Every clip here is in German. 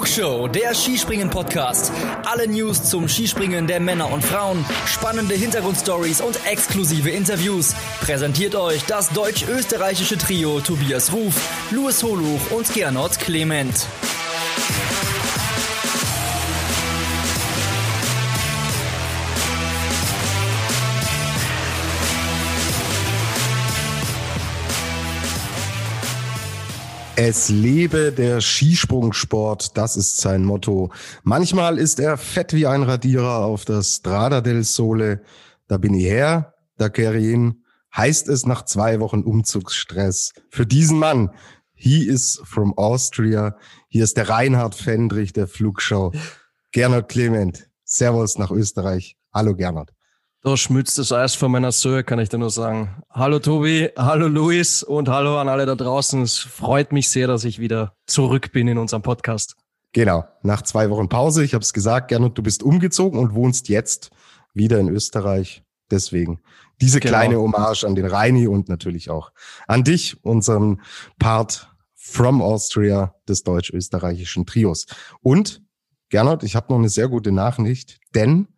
Flugshow, der Skispringen-Podcast. Alle News zum Skispringen der Männer und Frauen, spannende Hintergrundstories und exklusive Interviews. Präsentiert euch das deutsch-österreichische Trio Tobias Ruf, Louis Holuch und Gernot Clement. Es lebe der Skisprungsport, das ist sein Motto. Manchmal ist er fett wie ein Radierer auf der Strada del Sole. Da bin ich her, da kehre ich hin. Heißt es nach zwei Wochen Umzugsstress. Für diesen Mann, he is from Austria. Hier ist der Reinhard Fendrich der Flugshow. Gernot Clement, Servus nach Österreich. Hallo Gernot. Da schmützt das Eis von meiner Söhe, kann ich dir nur sagen. Hallo Tobi, hallo Luis und hallo an alle da draußen. Es freut mich sehr, dass ich wieder zurück bin in unserem Podcast. Genau, nach zwei Wochen Pause. Ich habe es gesagt, Gernot, du bist umgezogen und wohnst jetzt wieder in Österreich. Deswegen diese genau. kleine Hommage an den Reini und natürlich auch an dich, unseren Part from Austria des deutsch-österreichischen Trios. Und Gernot, ich habe noch eine sehr gute Nachricht, denn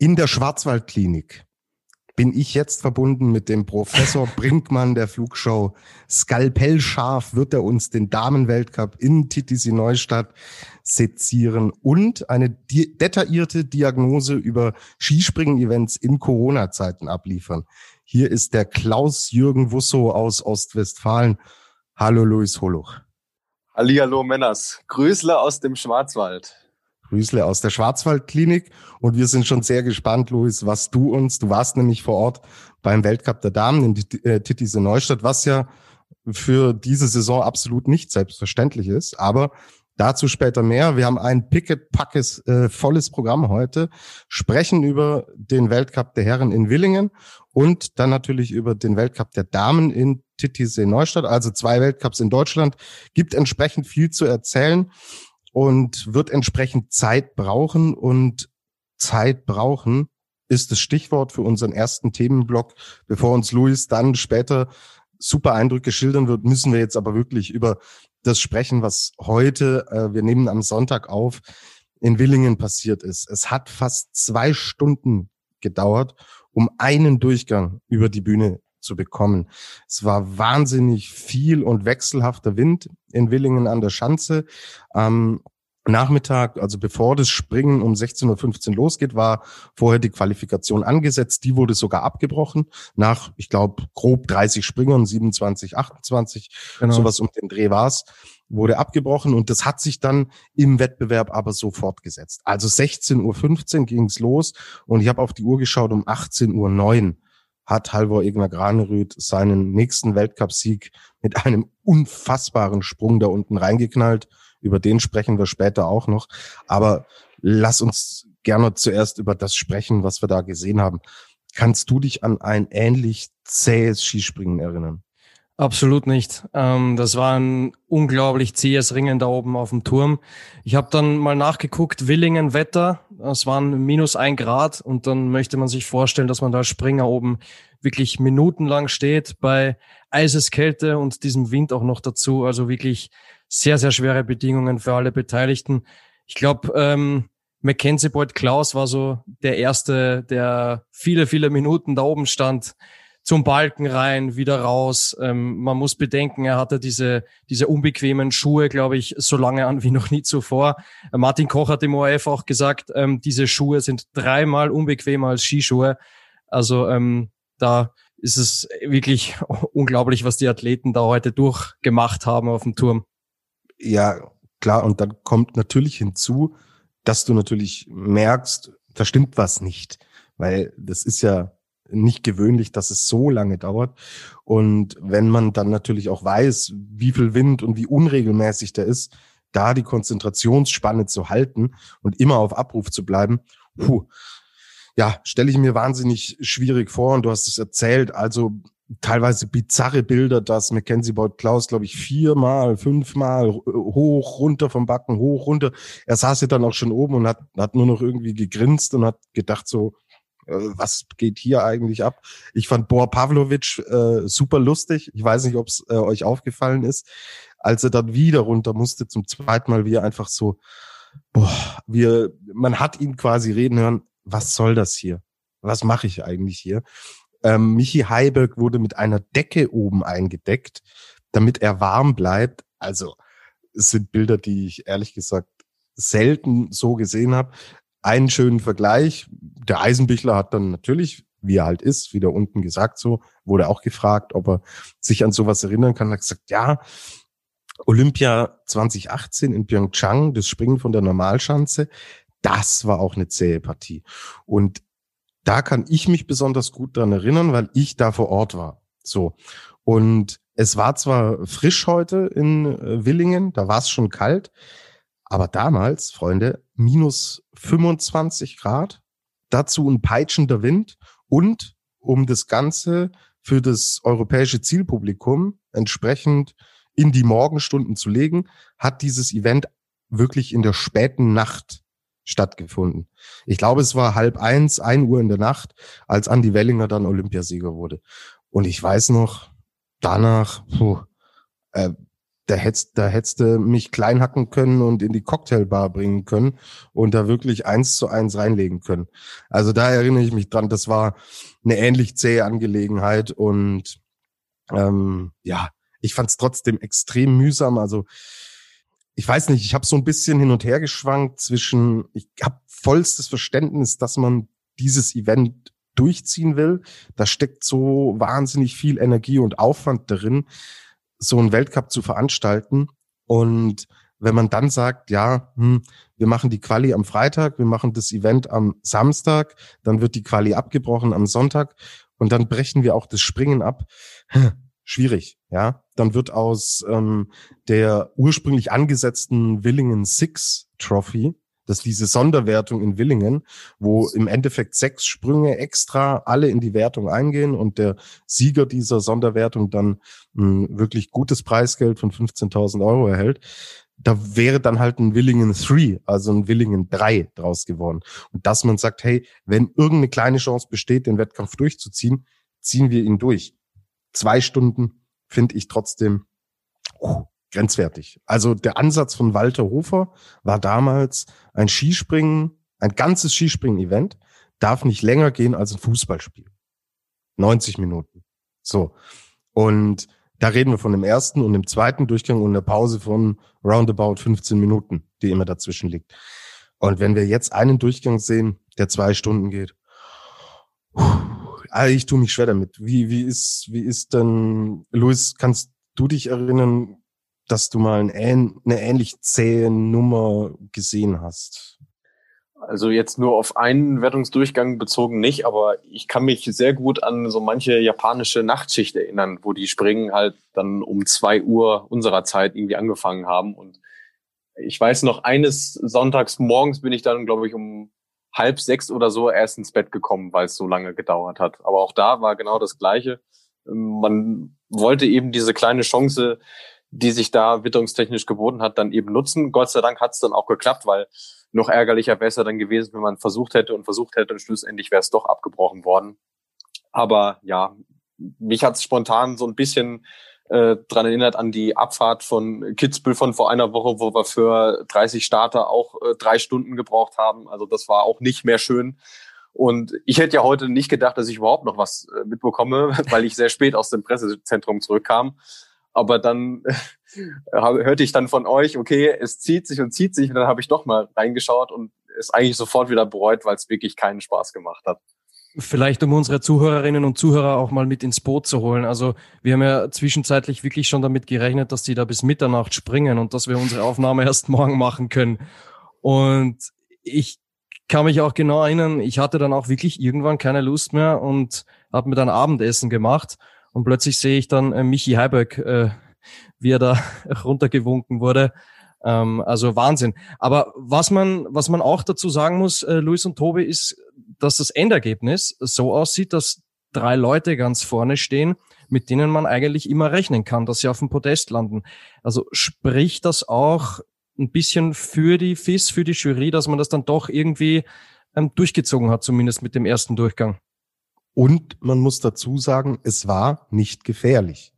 in der Schwarzwaldklinik bin ich jetzt verbunden mit dem Professor Brinkmann der Flugshow. Skalpellscharf wird er uns den Damenweltcup in Titisee Neustadt sezieren und eine detaillierte Diagnose über Skispringen-Events in Corona-Zeiten abliefern. Hier ist der Klaus-Jürgen Wusso aus Ostwestfalen. Hallo Luis Holuch. Hallihallo Männers. Grüßler aus dem Schwarzwald. Grüßle aus der Schwarzwaldklinik. Und wir sind schon sehr gespannt, Luis, was du uns, du warst nämlich vor Ort beim Weltcup der Damen in äh, Titisee Neustadt, was ja für diese Saison absolut nicht selbstverständlich ist. Aber dazu später mehr. Wir haben ein picket-packes äh, volles Programm heute, sprechen über den Weltcup der Herren in Willingen und dann natürlich über den Weltcup der Damen in Titisee Neustadt, also zwei Weltcups in Deutschland. Gibt entsprechend viel zu erzählen und wird entsprechend Zeit brauchen und Zeit brauchen ist das Stichwort für unseren ersten Themenblock. Bevor uns Luis dann später super Eindrücke schildern wird, müssen wir jetzt aber wirklich über das sprechen, was heute, äh, wir nehmen am Sonntag auf, in Willingen passiert ist. Es hat fast zwei Stunden gedauert, um einen Durchgang über die Bühne zu bekommen. Es war wahnsinnig viel und wechselhafter Wind in Willingen an der Schanze. Am Nachmittag, also bevor das Springen um 16.15 Uhr losgeht, war vorher die Qualifikation angesetzt. Die wurde sogar abgebrochen nach, ich glaube, grob 30 Springern, 27, 28, genau. sowas um den Dreh war's wurde abgebrochen und das hat sich dann im Wettbewerb aber so fortgesetzt. Also 16.15 Uhr ging's los und ich habe auf die Uhr geschaut, um 18.09 Uhr hat Halvor Egner Granerüth seinen nächsten Weltcupsieg mit einem unfassbaren Sprung da unten reingeknallt. Über den sprechen wir später auch noch. Aber lass uns gerne zuerst über das sprechen, was wir da gesehen haben. Kannst du dich an ein ähnlich zähes Skispringen erinnern? Absolut nicht. Ähm, das war ein unglaublich zähes Ringen da oben auf dem Turm. Ich habe dann mal nachgeguckt, Willingen Wetter, es waren minus ein Grad und dann möchte man sich vorstellen, dass man da als Springer oben wirklich minutenlang steht bei Eiseskälte und diesem Wind auch noch dazu. Also wirklich sehr, sehr schwere Bedingungen für alle Beteiligten. Ich glaube, ähm, Mackenzie Boyd Klaus war so der Erste, der viele, viele Minuten da oben stand zum Balken rein, wieder raus. Ähm, man muss bedenken, er hatte diese, diese unbequemen Schuhe, glaube ich, so lange an wie noch nie zuvor. Äh, Martin Koch hat im ORF auch gesagt, ähm, diese Schuhe sind dreimal unbequemer als Skischuhe. Also ähm, da ist es wirklich unglaublich, was die Athleten da heute durchgemacht haben auf dem Turm. Ja, klar. Und dann kommt natürlich hinzu, dass du natürlich merkst, da stimmt was nicht. Weil das ist ja nicht gewöhnlich, dass es so lange dauert. Und wenn man dann natürlich auch weiß, wie viel Wind und wie unregelmäßig der ist, da die Konzentrationsspanne zu halten und immer auf Abruf zu bleiben, puh, ja, stelle ich mir wahnsinnig schwierig vor. Und du hast es erzählt, also teilweise bizarre Bilder, dass Mackenzie Boyd Klaus, glaube ich, viermal, fünfmal hoch, runter vom Backen, hoch, runter. Er saß ja dann auch schon oben und hat, hat nur noch irgendwie gegrinst und hat gedacht so, äh, was geht hier eigentlich ab? Ich fand Bor Pavlovic äh, super lustig. Ich weiß nicht, ob es äh, euch aufgefallen ist, als er dann wieder runter musste zum zweiten Mal, wie er einfach so, boah, wir, man hat ihn quasi reden hören, was soll das hier? Was mache ich eigentlich hier? Ähm, Michi Heiberg wurde mit einer Decke oben eingedeckt, damit er warm bleibt. Also es sind Bilder, die ich ehrlich gesagt selten so gesehen habe. Einen schönen Vergleich. Der Eisenbichler hat dann natürlich, wie er halt ist, wieder unten gesagt so, wurde auch gefragt, ob er sich an sowas erinnern kann. Er hat gesagt, ja, Olympia 2018 in Pyeongchang, das Springen von der Normalschanze, das war auch eine zähe Partie. Und da kann ich mich besonders gut dran erinnern, weil ich da vor Ort war. So. Und es war zwar frisch heute in äh, Willingen, da war es schon kalt, aber damals, Freunde, minus 25 Grad, dazu ein peitschender Wind und um das Ganze für das europäische Zielpublikum entsprechend in die Morgenstunden zu legen, hat dieses Event wirklich in der späten Nacht stattgefunden. Ich glaube, es war halb eins, ein Uhr in der Nacht, als Andy Wellinger dann Olympiasieger wurde. Und ich weiß noch, danach, puh, äh, da hättest, da hättest du mich klein hacken können und in die Cocktailbar bringen können und da wirklich eins zu eins reinlegen können. Also da erinnere ich mich dran, das war eine ähnlich zähe Angelegenheit und ähm, ja, ich fand es trotzdem extrem mühsam. Also ich weiß nicht, ich habe so ein bisschen hin und her geschwankt zwischen, ich habe vollstes Verständnis, dass man dieses Event durchziehen will. Da steckt so wahnsinnig viel Energie und Aufwand darin so einen Weltcup zu veranstalten. Und wenn man dann sagt, ja, hm, wir machen die Quali am Freitag, wir machen das Event am Samstag, dann wird die Quali abgebrochen am Sonntag und dann brechen wir auch das Springen ab. Schwierig, ja. Dann wird aus ähm, der ursprünglich angesetzten Willingen Six Trophy das ist diese Sonderwertung in Willingen, wo im Endeffekt sechs Sprünge extra alle in die Wertung eingehen und der Sieger dieser Sonderwertung dann ein wirklich gutes Preisgeld von 15.000 Euro erhält. Da wäre dann halt ein Willingen 3, also ein Willingen 3 draus geworden. Und dass man sagt, hey, wenn irgendeine kleine Chance besteht, den Wettkampf durchzuziehen, ziehen wir ihn durch. Zwei Stunden finde ich trotzdem uh, grenzwertig. Also der Ansatz von Walter Hofer war damals ein Skispringen, ein ganzes Skispringen-Event darf nicht länger gehen als ein Fußballspiel. 90 Minuten. So. Und da reden wir von dem ersten und dem zweiten Durchgang und einer Pause von roundabout 15 Minuten, die immer dazwischen liegt. Und wenn wir jetzt einen Durchgang sehen, der zwei Stunden geht, ich tue mich schwer damit. Wie, wie ist, wie ist denn, Luis, kannst du dich erinnern, dass du mal ein, eine ähnlich zähe Nummer gesehen hast? Also jetzt nur auf einen Wertungsdurchgang bezogen nicht, aber ich kann mich sehr gut an so manche japanische Nachtschicht erinnern, wo die Springen halt dann um zwei Uhr unserer Zeit irgendwie angefangen haben. Und ich weiß noch, eines Sonntags morgens bin ich dann, glaube ich, um halb sechs oder so erst ins Bett gekommen, weil es so lange gedauert hat. Aber auch da war genau das Gleiche. Man wollte eben diese kleine Chance die sich da witterungstechnisch geboten hat, dann eben nutzen. Gott sei Dank hat es dann auch geklappt, weil noch ärgerlicher wäre es dann gewesen, wenn man versucht hätte und versucht hätte und schlussendlich wäre es doch abgebrochen worden. Aber ja, mich hat es spontan so ein bisschen äh, dran erinnert an die Abfahrt von Kitzbühel von vor einer Woche, wo wir für 30 Starter auch äh, drei Stunden gebraucht haben. Also das war auch nicht mehr schön. Und ich hätte ja heute nicht gedacht, dass ich überhaupt noch was äh, mitbekomme, weil ich sehr spät aus dem Pressezentrum zurückkam. Aber dann hörte ich dann von euch, okay, es zieht sich und zieht sich. Und dann habe ich doch mal reingeschaut und es eigentlich sofort wieder bereut, weil es wirklich keinen Spaß gemacht hat. Vielleicht um unsere Zuhörerinnen und Zuhörer auch mal mit ins Boot zu holen. Also wir haben ja zwischenzeitlich wirklich schon damit gerechnet, dass die da bis Mitternacht springen und dass wir unsere Aufnahme erst morgen machen können. Und ich kann mich auch genau erinnern, ich hatte dann auch wirklich irgendwann keine Lust mehr und habe mir dann Abendessen gemacht und plötzlich sehe ich dann äh, Michi Heiberg, äh, wie er da runtergewunken wurde. Ähm, also Wahnsinn. Aber was man, was man auch dazu sagen muss, äh, Luis und Tobi, ist, dass das Endergebnis so aussieht, dass drei Leute ganz vorne stehen, mit denen man eigentlich immer rechnen kann, dass sie auf dem Podest landen. Also spricht das auch ein bisschen für die FIS, für die Jury, dass man das dann doch irgendwie ähm, durchgezogen hat, zumindest mit dem ersten Durchgang. Und man muss dazu sagen, es war nicht gefährlich.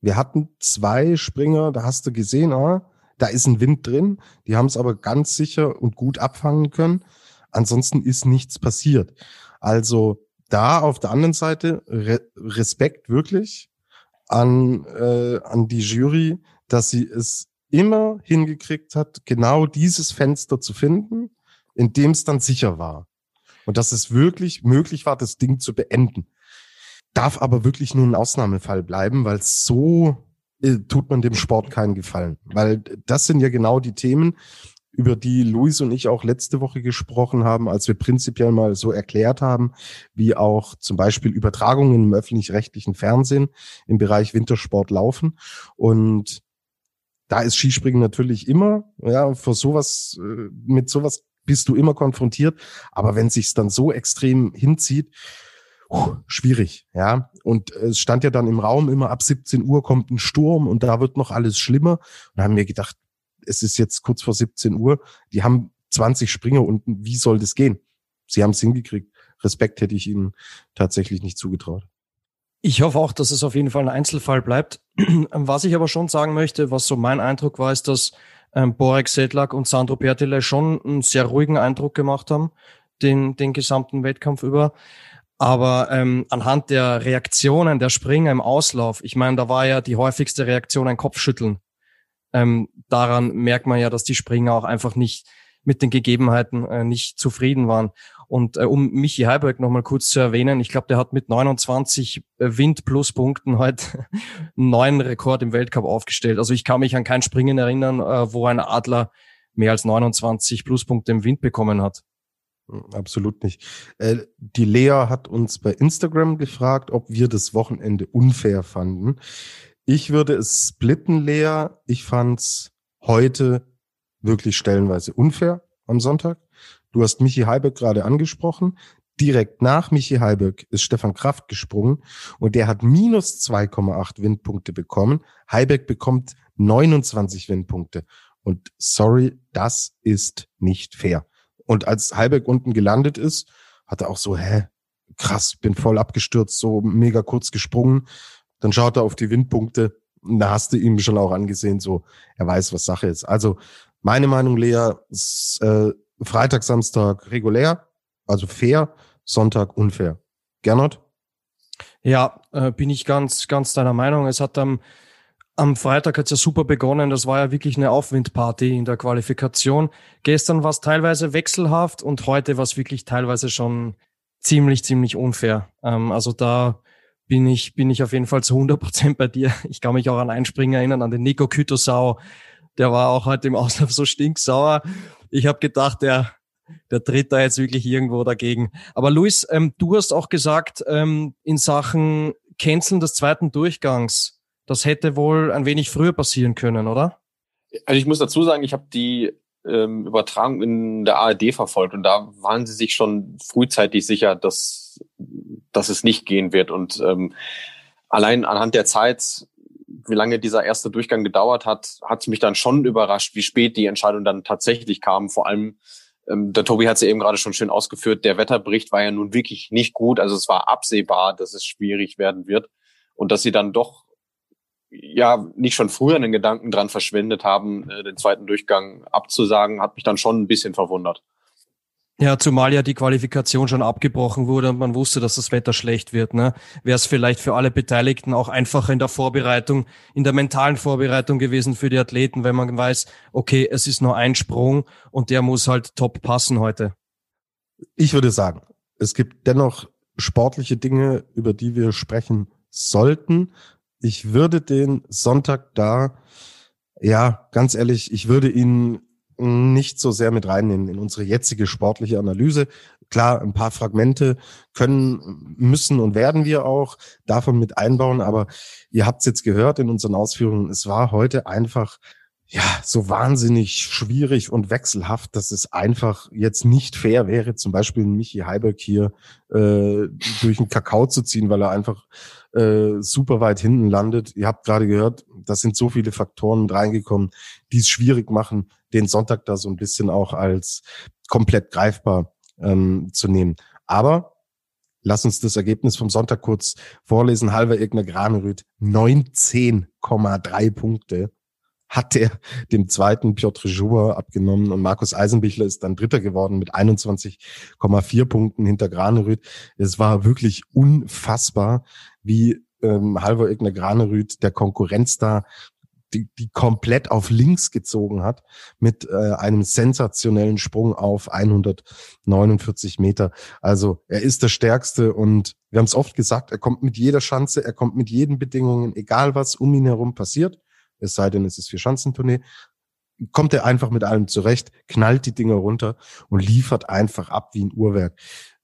Wir hatten zwei Springer, da hast du gesehen, ah, da ist ein Wind drin. Die haben es aber ganz sicher und gut abfangen können. Ansonsten ist nichts passiert. Also da auf der anderen Seite Re Respekt wirklich an, äh, an die Jury, dass sie es immer hingekriegt hat, genau dieses Fenster zu finden, in dem es dann sicher war. Und dass es wirklich möglich war, das Ding zu beenden. Darf aber wirklich nur ein Ausnahmefall bleiben, weil so äh, tut man dem Sport keinen Gefallen. Weil das sind ja genau die Themen, über die Luis und ich auch letzte Woche gesprochen haben, als wir prinzipiell mal so erklärt haben, wie auch zum Beispiel Übertragungen im öffentlich-rechtlichen Fernsehen im Bereich Wintersport laufen. Und da ist Skispringen natürlich immer, ja, vor sowas, äh, mit sowas bist du immer konfrontiert. Aber wenn sich's dann so extrem hinzieht, uh, schwierig, ja. Und es stand ja dann im Raum immer ab 17 Uhr kommt ein Sturm und da wird noch alles schlimmer. Und haben wir gedacht, es ist jetzt kurz vor 17 Uhr, die haben 20 Springer unten, wie soll das gehen? Sie haben es hingekriegt. Respekt hätte ich ihnen tatsächlich nicht zugetraut. Ich hoffe auch, dass es auf jeden Fall ein Einzelfall bleibt. Was ich aber schon sagen möchte, was so mein Eindruck war, ist, dass ähm, Borek Sedlak und Sandro Pertile schon einen sehr ruhigen Eindruck gemacht haben, den, den gesamten Wettkampf über. Aber ähm, anhand der Reaktionen der Springer im Auslauf, ich meine, da war ja die häufigste Reaktion ein Kopfschütteln ähm, daran merkt man ja, dass die Springer auch einfach nicht mit den Gegebenheiten äh, nicht zufrieden waren. Und äh, um Michi Heiberg nochmal kurz zu erwähnen, ich glaube, der hat mit 29 äh, Wind-Plus-Punkten heute einen neuen Rekord im Weltcup aufgestellt. Also ich kann mich an kein Springen erinnern, äh, wo ein Adler mehr als 29 Pluspunkte im Wind bekommen hat. Hm, absolut nicht. Äh, die Lea hat uns bei Instagram gefragt, ob wir das Wochenende unfair fanden. Ich würde es splitten, Lea. Ich fand's heute wirklich stellenweise unfair am Sonntag. Du hast Michi Heiberg gerade angesprochen. Direkt nach Michi Heiberg ist Stefan Kraft gesprungen und der hat minus 2,8 Windpunkte bekommen. Heiberg bekommt 29 Windpunkte. Und sorry, das ist nicht fair. Und als Heiberg unten gelandet ist, hat er auch so, hä, krass, bin voll abgestürzt, so mega kurz gesprungen. Dann schaut er auf die Windpunkte. Da hast du ihm schon auch angesehen, so er weiß, was Sache ist. Also meine Meinung, Lea, ist, äh, Freitag, Samstag regulär, also fair, Sonntag unfair. Gernot? Ja, äh, bin ich ganz, ganz deiner Meinung. Es hat am, am Freitag hat's ja super begonnen. Das war ja wirklich eine Aufwindparty in der Qualifikation. Gestern war es teilweise wechselhaft und heute war es wirklich teilweise schon ziemlich, ziemlich unfair. Ähm, also da bin ich, bin ich auf jeden Fall zu 100 Prozent bei dir. Ich kann mich auch an einen Springer erinnern, an den Nico Kütosau. Der war auch heute im Auslauf so stinksauer. Ich habe gedacht, der, der tritt da jetzt wirklich irgendwo dagegen. Aber Luis, ähm, du hast auch gesagt, ähm, in Sachen Canceln des zweiten Durchgangs, das hätte wohl ein wenig früher passieren können, oder? Also ich muss dazu sagen, ich habe die ähm, Übertragung in der ARD verfolgt und da waren sie sich schon frühzeitig sicher, dass, dass es nicht gehen wird. Und ähm, allein anhand der Zeit, wie lange dieser erste Durchgang gedauert hat, hat es mich dann schon überrascht, wie spät die Entscheidung dann tatsächlich kam. Vor allem, ähm, der Tobi hat es ja eben gerade schon schön ausgeführt, der Wetterbericht war ja nun wirklich nicht gut. Also es war absehbar, dass es schwierig werden wird. Und dass sie dann doch ja nicht schon früher einen Gedanken dran verschwendet haben, äh, den zweiten Durchgang abzusagen, hat mich dann schon ein bisschen verwundert. Ja, zumal ja die Qualifikation schon abgebrochen wurde und man wusste, dass das Wetter schlecht wird. Ne? Wäre es vielleicht für alle Beteiligten auch einfacher in der Vorbereitung, in der mentalen Vorbereitung gewesen für die Athleten, wenn man weiß, okay, es ist nur ein Sprung und der muss halt top passen heute. Ich würde sagen, es gibt dennoch sportliche Dinge, über die wir sprechen sollten ich würde den Sonntag da, ja, ganz ehrlich, ich würde ihn nicht so sehr mit reinnehmen in unsere jetzige sportliche Analyse. Klar, ein paar Fragmente können, müssen und werden wir auch davon mit einbauen, aber ihr habt es jetzt gehört in unseren Ausführungen, es war heute einfach ja, so wahnsinnig schwierig und wechselhaft, dass es einfach jetzt nicht fair wäre, zum Beispiel Michi Heiberg hier äh, durch den Kakao zu ziehen, weil er einfach äh, super weit hinten landet. Ihr habt gerade gehört, da sind so viele Faktoren mit reingekommen, die es schwierig machen, den Sonntag da so ein bisschen auch als komplett greifbar ähm, zu nehmen. Aber lass uns das Ergebnis vom Sonntag kurz vorlesen. Halver Egner Granerüth 19,3 Punkte hat er dem zweiten Piotr Jour abgenommen und Markus Eisenbichler ist dann Dritter geworden mit 21,4 Punkten hinter Granerüth. Es war wirklich unfassbar, wie ähm, Halvor Egner Granerüth der Konkurrenz da die, die komplett auf links gezogen hat mit äh, einem sensationellen Sprung auf 149 Meter. Also er ist der Stärkste und wir haben es oft gesagt, er kommt mit jeder Chance, er kommt mit jeden Bedingungen, egal was um ihn herum passiert, es sei denn, es ist für Schanzentournee, kommt er einfach mit allem zurecht, knallt die Dinger runter und liefert einfach ab wie ein Uhrwerk.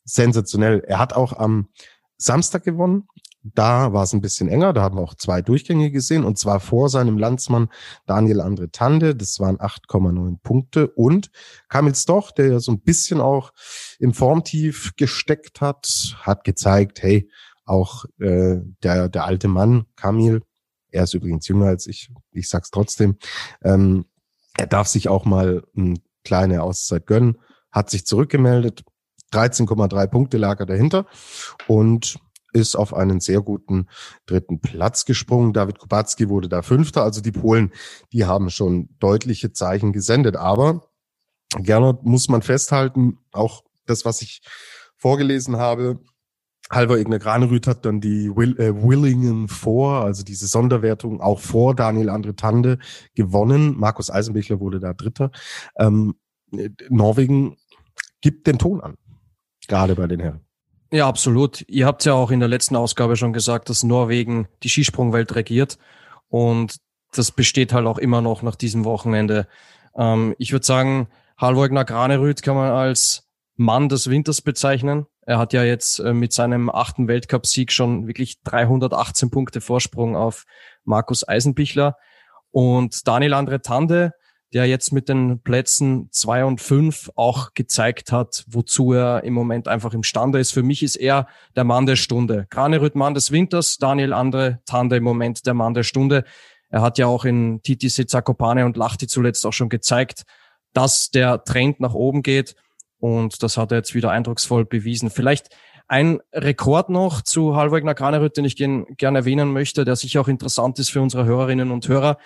Sensationell. Er hat auch am Samstag gewonnen. Da war es ein bisschen enger, da haben wir auch zwei Durchgänge gesehen und zwar vor seinem Landsmann Daniel Andre Tande, das waren 8,9 Punkte. Und Kamil Stoch, der ja so ein bisschen auch im Formtief gesteckt hat, hat gezeigt, hey, auch äh, der, der alte Mann, Kamil, er ist übrigens jünger als ich, ich sag's trotzdem, ähm, er darf sich auch mal eine kleine Auszeit gönnen, hat sich zurückgemeldet, 13,3 Punkte lag er dahinter und ist auf einen sehr guten dritten Platz gesprungen. David Kubacki wurde da Fünfter. Also die Polen, die haben schon deutliche Zeichen gesendet. Aber Gernot muss man festhalten, auch das, was ich vorgelesen habe, Halver Egner Granerüth hat dann die Will, äh, Willingen vor, also diese Sonderwertung auch vor Daniel Andre Tande gewonnen. Markus Eisenbichler wurde da Dritter. Ähm, Norwegen gibt den Ton an, gerade bei den Herren. Ja, absolut. Ihr habt ja auch in der letzten Ausgabe schon gesagt, dass Norwegen die Skisprungwelt regiert. Und das besteht halt auch immer noch nach diesem Wochenende. Ähm, ich würde sagen, Halvor Granerüth kann man als Mann des Winters bezeichnen. Er hat ja jetzt äh, mit seinem achten Weltcupsieg schon wirklich 318 Punkte Vorsprung auf Markus Eisenbichler. Und Daniel Andre Tande der jetzt mit den Plätzen zwei und fünf auch gezeigt hat, wozu er im Moment einfach imstande ist. Für mich ist er der Mann der Stunde. Granerüth Mann des Winters, Daniel Andre Tande im Moment der Mann der Stunde. Er hat ja auch in TTC Zakopane und Lachti zuletzt auch schon gezeigt, dass der Trend nach oben geht. Und das hat er jetzt wieder eindrucksvoll bewiesen. Vielleicht ein Rekord noch zu Halvwegner Granerüth, den ich gerne erwähnen möchte, der sicher auch interessant ist für unsere Hörerinnen und Hörer.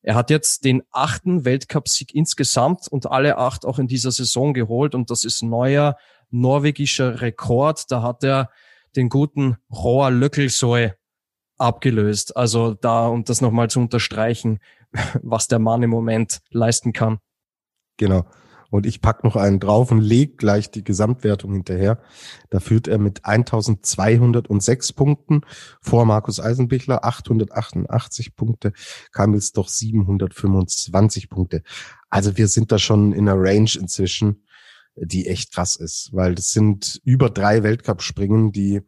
Er hat jetzt den achten Weltcupsieg insgesamt und alle acht auch in dieser Saison geholt und das ist neuer norwegischer Rekord. Da hat er den guten Roar Löckelsoe abgelöst. Also da, um das nochmal zu unterstreichen, was der Mann im Moment leisten kann. Genau. Und ich pack noch einen drauf und leg gleich die Gesamtwertung hinterher. Da führt er mit 1206 Punkten vor Markus Eisenbichler, 888 Punkte, Kamils doch 725 Punkte. Also wir sind da schon in einer Range inzwischen, die echt krass ist, weil das sind über drei Weltcup-Springen, die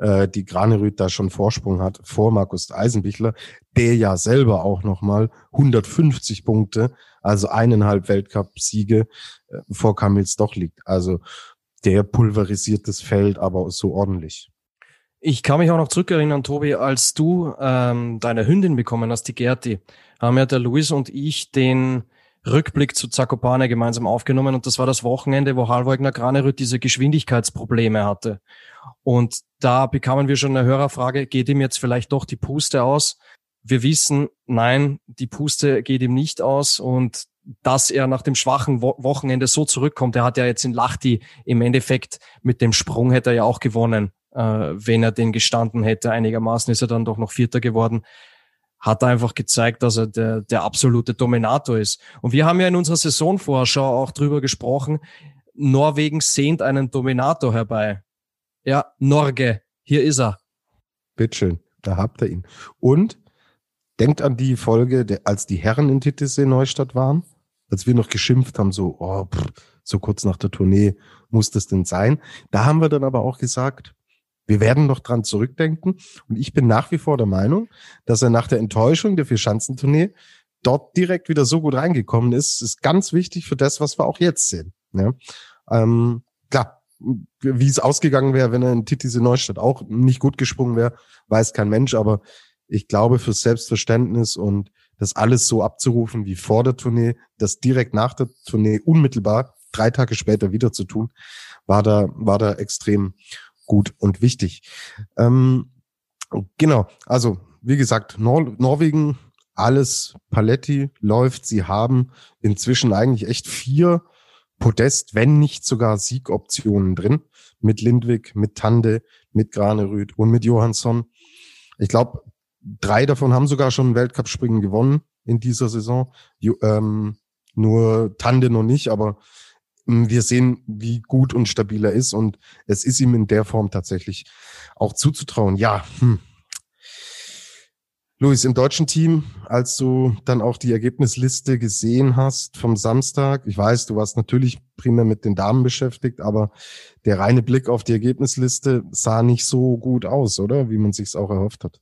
äh, die Granerüth da schon Vorsprung hat vor Markus Eisenbichler, der ja selber auch nochmal 150 Punkte, also eineinhalb Weltcup-Siege äh, vor Kamils doch liegt. Also der pulverisiert das Feld aber so ordentlich. Ich kann mich auch noch zurückerinnern, Tobi, als du ähm, deine Hündin bekommen hast, die Gerti, haben ja der Luis und ich den Rückblick zu Zakopane gemeinsam aufgenommen und das war das Wochenende, wo Halvogner Granerüth diese Geschwindigkeitsprobleme hatte. Und da bekamen wir schon eine Hörerfrage, geht ihm jetzt vielleicht doch die Puste aus? Wir wissen, nein, die Puste geht ihm nicht aus und dass er nach dem schwachen Wo Wochenende so zurückkommt, er hat ja jetzt in Lachti im Endeffekt mit dem Sprung hätte er ja auch gewonnen, äh, wenn er den gestanden hätte. Einigermaßen ist er dann doch noch Vierter geworden hat einfach gezeigt, dass er der, der absolute Dominator ist. Und wir haben ja in unserer Saisonvorschau auch drüber gesprochen, Norwegen sehnt einen Dominator herbei. Ja, Norge, hier ist er. Bitteschön, da habt ihr ihn. Und denkt an die Folge, als die Herren in Titisee Neustadt waren, als wir noch geschimpft haben, so, oh, pff, so kurz nach der Tournee muss das denn sein. Da haben wir dann aber auch gesagt, wir werden noch dran zurückdenken. Und ich bin nach wie vor der Meinung, dass er nach der Enttäuschung der Vierschanzentournee dort direkt wieder so gut reingekommen ist. Ist ganz wichtig für das, was wir auch jetzt sehen. Ja. Ähm, klar, wie es ausgegangen wäre, wenn er in Titis Neustadt auch nicht gut gesprungen wäre, weiß kein Mensch, aber ich glaube fürs Selbstverständnis und das alles so abzurufen wie vor der Tournee, das direkt nach der Tournee unmittelbar drei Tage später wieder zu tun, war da, war da extrem gut und wichtig. Ähm, genau, also wie gesagt, Nor Norwegen, alles Paletti läuft. Sie haben inzwischen eigentlich echt vier Podest, wenn nicht sogar Siegoptionen drin. Mit Lindwig, mit Tande, mit Granerüth und mit Johansson. Ich glaube, drei davon haben sogar schon Weltcup-Springen gewonnen in dieser Saison. Jo, ähm, nur Tande noch nicht, aber wir sehen, wie gut und stabil er ist und es ist ihm in der Form tatsächlich auch zuzutrauen. Ja, hm. Luis, im deutschen Team, als du dann auch die Ergebnisliste gesehen hast vom Samstag, ich weiß, du warst natürlich primär mit den Damen beschäftigt, aber der reine Blick auf die Ergebnisliste sah nicht so gut aus, oder? Wie man sich's auch erhofft hat.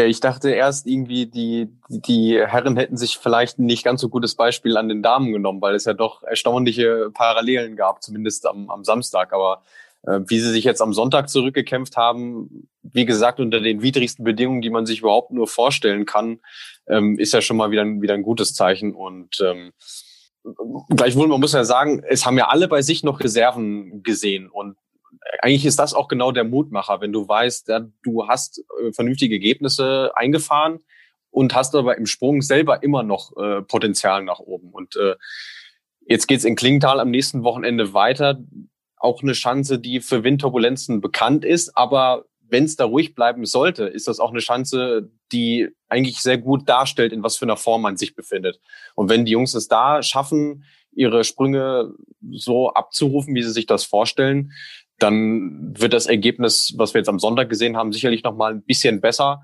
Ja, ich dachte erst irgendwie, die, die Herren hätten sich vielleicht ein nicht ganz so gutes Beispiel an den Damen genommen, weil es ja doch erstaunliche Parallelen gab, zumindest am, am Samstag. Aber äh, wie sie sich jetzt am Sonntag zurückgekämpft haben, wie gesagt, unter den widrigsten Bedingungen, die man sich überhaupt nur vorstellen kann, ähm, ist ja schon mal wieder, wieder ein gutes Zeichen. Und ähm, gleichwohl, man muss ja sagen, es haben ja alle bei sich noch Reserven gesehen. Und eigentlich ist das auch genau der Mutmacher, wenn du weißt, ja, du hast äh, vernünftige Ergebnisse eingefahren und hast aber im Sprung selber immer noch äh, Potenzial nach oben. Und äh, jetzt geht's in Klingenthal am nächsten Wochenende weiter. Auch eine Chance, die für Windturbulenzen bekannt ist, aber wenn es da ruhig bleiben sollte, ist das auch eine Chance, die eigentlich sehr gut darstellt, in was für einer Form man sich befindet. Und wenn die Jungs es da schaffen, ihre Sprünge so abzurufen, wie sie sich das vorstellen, dann wird das Ergebnis, was wir jetzt am Sonntag gesehen haben, sicherlich noch mal ein bisschen besser.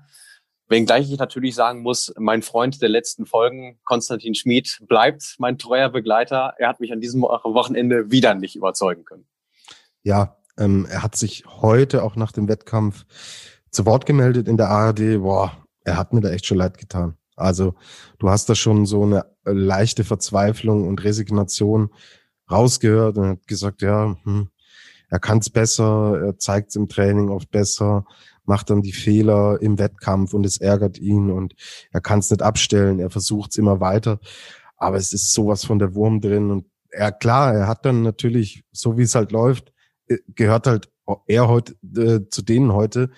Wenngleich ich natürlich sagen muss, mein Freund der letzten Folgen, Konstantin Schmid, bleibt mein treuer Begleiter. Er hat mich an diesem Wochenende wieder nicht überzeugen können. Ja, ähm, er hat sich heute auch nach dem Wettkampf zu Wort gemeldet in der ARD. Boah, er hat mir da echt schon leid getan. Also du hast da schon so eine leichte Verzweiflung und Resignation rausgehört und hat gesagt, ja, hm, er kann es besser, er zeigt es im Training oft besser, macht dann die Fehler im Wettkampf und es ärgert ihn und er kann es nicht abstellen, er versucht es immer weiter. Aber es ist sowas von der Wurm drin und er, klar, er hat dann natürlich, so wie es halt läuft, äh, gehört halt er heute äh, zu denen heute,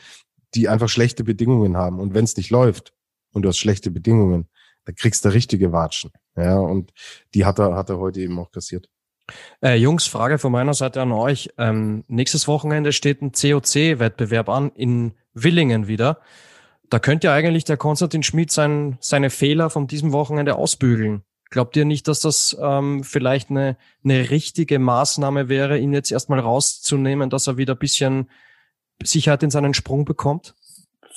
die einfach schlechte Bedingungen haben. Und wenn es nicht läuft und du hast schlechte Bedingungen, dann kriegst du richtige Watschen. Ja, und die hat er, hat er heute eben auch kassiert. Äh, Jungs, Frage von meiner Seite an euch. Ähm, nächstes Wochenende steht ein COC-Wettbewerb an in Willingen wieder. Da könnte ja eigentlich der Konstantin Schmid sein, seine Fehler von diesem Wochenende ausbügeln. Glaubt ihr nicht, dass das ähm, vielleicht eine, eine richtige Maßnahme wäre, ihn jetzt erstmal rauszunehmen, dass er wieder ein bisschen Sicherheit in seinen Sprung bekommt?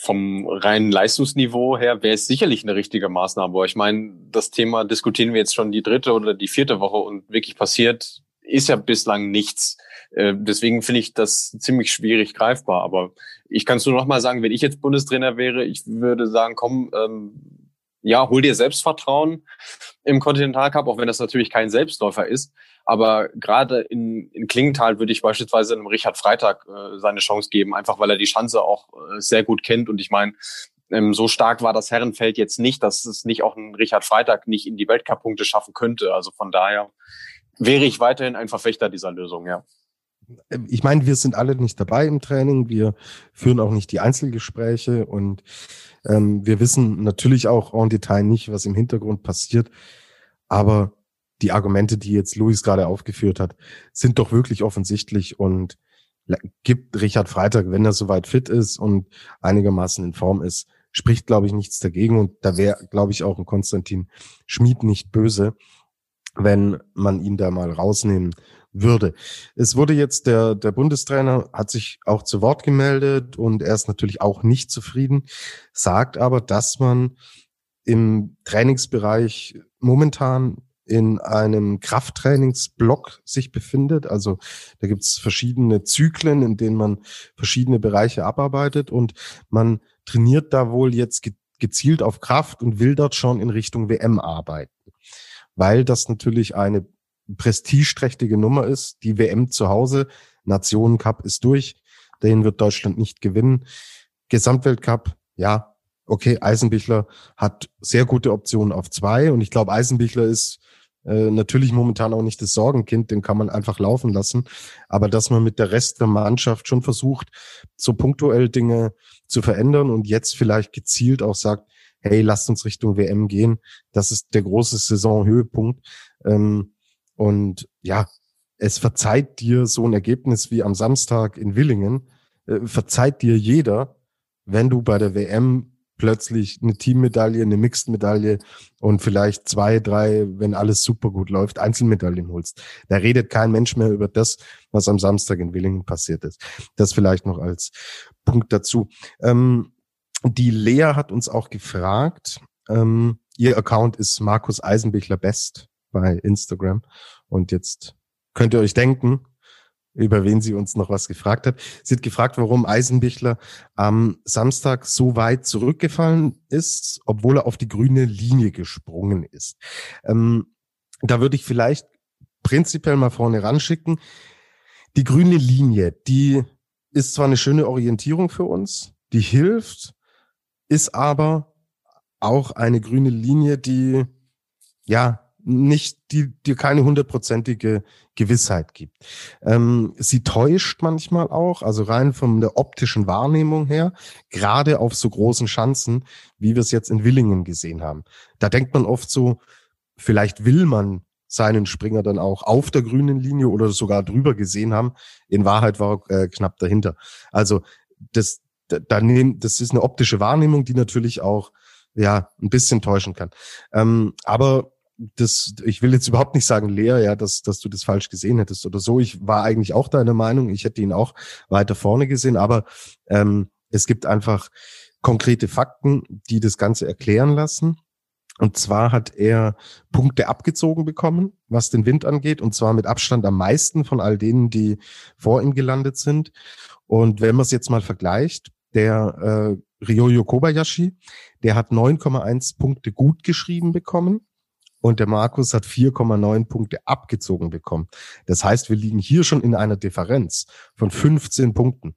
Vom reinen Leistungsniveau her wäre es sicherlich eine richtige Maßnahme. Aber ich meine, das Thema diskutieren wir jetzt schon die dritte oder die vierte Woche und wirklich passiert ist ja bislang nichts. Äh, deswegen finde ich das ziemlich schwierig greifbar. Aber ich kann es nur noch mal sagen, wenn ich jetzt Bundestrainer wäre, ich würde sagen, komm, ähm, ja, hol dir Selbstvertrauen im Continental Cup, auch wenn das natürlich kein Selbstläufer ist. Aber gerade in, in Klingenthal würde ich beispielsweise einem Richard Freitag äh, seine Chance geben, einfach weil er die Chance auch äh, sehr gut kennt. Und ich meine, ähm, so stark war das Herrenfeld jetzt nicht, dass es nicht auch ein Richard Freitag nicht in die Weltcup-Punkte schaffen könnte. Also von daher wäre ich weiterhin ein Verfechter dieser Lösung, ja. Ich meine, wir sind alle nicht dabei im Training. Wir führen auch nicht die Einzelgespräche und ähm, wir wissen natürlich auch en Detail nicht, was im Hintergrund passiert. Aber die Argumente, die jetzt Luis gerade aufgeführt hat, sind doch wirklich offensichtlich und gibt Richard Freitag, wenn er soweit fit ist und einigermaßen in Form ist, spricht, glaube ich, nichts dagegen. Und da wäre, glaube ich, auch ein Konstantin Schmid nicht böse, wenn man ihn da mal rausnehmen würde. Es wurde jetzt der, der Bundestrainer hat sich auch zu Wort gemeldet und er ist natürlich auch nicht zufrieden, sagt aber, dass man im Trainingsbereich momentan in einem Krafttrainingsblock sich befindet. Also da gibt es verschiedene Zyklen, in denen man verschiedene Bereiche abarbeitet und man trainiert da wohl jetzt gezielt auf Kraft und will dort schon in Richtung WM arbeiten, weil das natürlich eine prestigeträchtige Nummer ist. Die WM zu Hause, Nationencup ist durch, den wird Deutschland nicht gewinnen. Gesamtweltcup, ja, okay, Eisenbichler hat sehr gute Optionen auf zwei und ich glaube, Eisenbichler ist Äh, natürlich momentan auch nicht das Sorgenkind, den kann man einfach laufen lassen. Aber dass man mit der Rest der Mannschaft schon versucht, so punktuell Dinge zu verändern und jetzt vielleicht gezielt auch sagt, hey, lasst uns Richtung WM gehen. Das ist der große Saisonhöhepunkt. Ähm, und ja, es verzeiht dir so ein Ergebnis wie am Samstag in Willingen, äh, verzeiht dir jeder, wenn du bei der WM plötzlich eine Teammedaille, eine Mixed-Medaille und vielleicht zwei, drei, wenn alles super gut läuft, Einzelmedaillen holst. Da redet kein Mensch mehr über das, was am Samstag in Willingen passiert ist. Das vielleicht noch als Punkt dazu. Ähm, die Lea hat uns auch gefragt, ähm, ihr Account ist Markus Eisenbichler Best bei Instagram. Und jetzt könnt ihr euch denken, über wen sie uns noch was gefragt hat. Sie hat gefragt, warum Eisenbichler am Samstag so weit zurückgefallen ist, obwohl er auf die grüne Linie gesprungen ist. Ähm, da würde ich vielleicht prinzipiell mal vorne ranschicken. Die grüne Linie, die ist zwar eine schöne Orientierung für uns, die hilft, ist aber auch eine grüne Linie, die ja nicht, die dir keine hundertprozentige Gewissheit gibt. Ähm, sie täuscht manchmal auch, also rein von der optischen Wahrnehmung her, gerade auf so großen Schanzen, wie wir es jetzt in Willingen gesehen haben. Da denkt man oft so, vielleicht will man seinen Springer dann auch auf der grünen Linie oder sogar drüber gesehen haben. In Wahrheit war er äh, knapp dahinter. Also das, da nehmen, das ist eine optische Wahrnehmung, die natürlich auch ja ein bisschen täuschen kann. Ähm, aber das, ich will jetzt überhaupt nicht sagen, Lea, ja, dass, dass du das falsch gesehen hättest oder so. Ich war eigentlich auch deiner Meinung. Ich hätte ihn auch weiter vorne gesehen, aber ähm, es gibt einfach konkrete Fakten, die das Ganze erklären lassen. Und zwar hat er Punkte abgezogen bekommen, was den Wind angeht, und zwar mit Abstand am meisten von all denen, die vor ihm gelandet sind. Und wenn man es jetzt mal vergleicht, der äh, Ryoyo Kobayashi, der hat 9,1 Punkte gut geschrieben bekommen und der Markus hat 4,9 Punkte abgezogen bekommen. Das heißt, wir liegen hier schon in einer Differenz von 15 Punkten.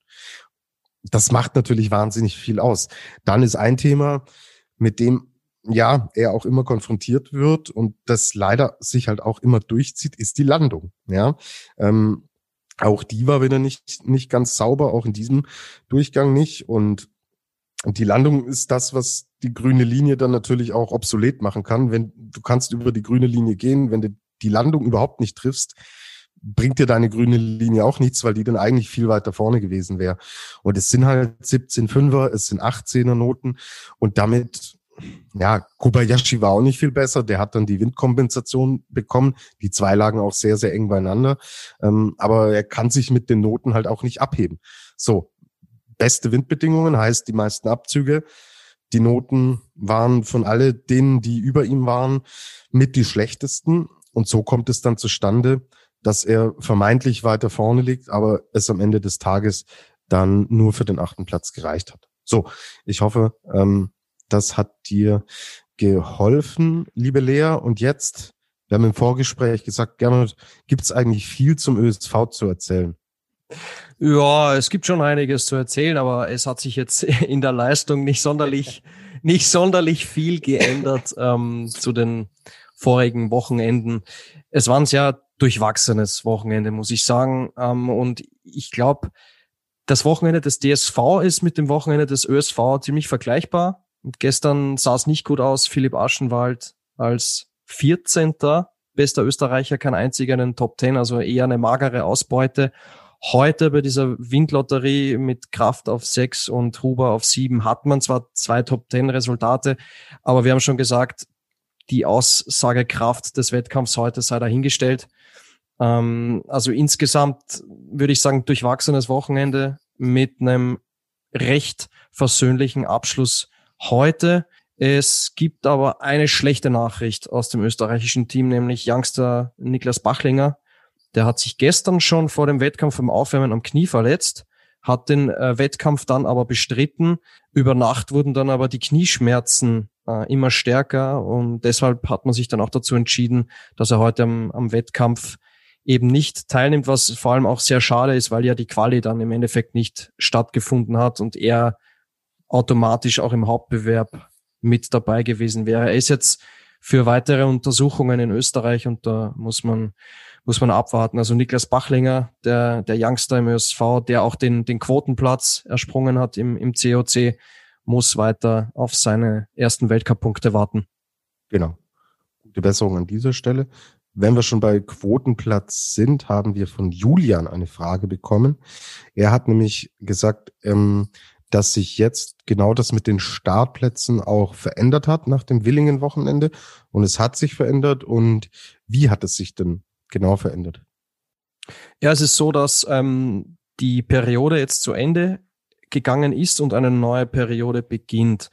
Das macht natürlich wahnsinnig viel aus. Dann ist ein Thema, mit dem ja, er auch immer konfrontiert wird und das leider sich halt auch immer durchzieht, ist die Landung. Ja, ähm, auch die war wieder nicht, nicht ganz sauber, auch in diesem Durchgang nicht. Und die Landung ist das, was die grüne Linie dann natürlich auch obsolet machen kann. Wenn du kannst über die grüne Linie gehen, wenn du die Landung überhaupt nicht triffst, bringt dir deine grüne Linie auch nichts, weil die dann eigentlich viel weiter vorne gewesen wäre. Und es sind halt 17 Fünfer, es sind 18er Noten und damit ja, Kobayashi war auch nicht viel besser. Der hat dann die Windkompensation bekommen. Die zwei lagen auch sehr, sehr eng beieinander. Ähm, aber er kann sich mit den Noten halt auch nicht abheben. So, beste Windbedingungen heißt die meisten Abzüge. Die Noten waren von alle denen, die über ihm waren, mit die schlechtesten. Und so kommt es dann zustande, dass er vermeintlich weiter vorne liegt, aber es am Ende des Tages dann nur für den achten Platz gereicht hat. So, ich hoffe, ähm, das hat dir geholfen, liebe Lea. Und jetzt, wir haben im Vorgespräch gesagt, Gernot, gibt es eigentlich viel zum ÖSV zu erzählen? Ja, es gibt schon einiges zu erzählen, aber es hat sich jetzt in der Leistung nicht sonderlich, nicht sonderlich viel geändert ähm, zu den vorigen Wochenenden. Es war ein sehr durchwachsenes Wochenende, muss ich sagen. Ähm, und ich glaube, das Wochenende des DSV ist mit dem Wochenende des ÖSV ziemlich vergleichbar. Und gestern sah es nicht gut aus. Philipp Aschenwald als 14. bester Österreicher, kein einziger in den Top 10, also eher eine magere Ausbeute. Heute bei dieser Windlotterie mit Kraft auf 6 und Huber auf 7 hat man zwar zwei Top 10 Resultate, aber wir haben schon gesagt, die Aussagekraft des Wettkampfs heute sei dahingestellt. Ähm, also insgesamt würde ich sagen, durchwachsenes Wochenende mit einem recht versöhnlichen Abschluss heute. Es gibt aber eine schlechte Nachricht aus dem österreichischen Team, nämlich Youngster Niklas Bachlinger. Der hat sich gestern schon vor dem Wettkampf im Aufwärmen am Knie verletzt, hat den äh, Wettkampf dann aber bestritten. Über Nacht wurden dann aber die Knieschmerzen äh, immer stärker und deshalb hat man sich dann auch dazu entschieden, dass er heute am, am Wettkampf eben nicht teilnimmt, was vor allem auch sehr schade ist, weil ja die Quali dann im Endeffekt nicht stattgefunden hat und er automatisch auch im Hauptbewerb mit dabei gewesen wäre. Er ist jetzt für weitere Untersuchungen in Österreich und da muss man muss man abwarten. Also Niklas Bachlinger, der, der Youngster im ÖSV, der auch den, den Quotenplatz ersprungen hat im, im COC, muss weiter auf seine ersten Weltcup-Punkte warten. Genau. Gute Besserung an dieser Stelle. Wenn wir schon bei Quotenplatz sind, haben wir von Julian eine Frage bekommen. Er hat nämlich gesagt, ähm, dass sich jetzt genau das mit den Startplätzen auch verändert hat nach dem Willingen-Wochenende. Und es hat sich verändert. Und wie hat es sich denn genau verändert? Ja, es ist so, dass ähm, die Periode jetzt zu Ende gegangen ist und eine neue Periode beginnt.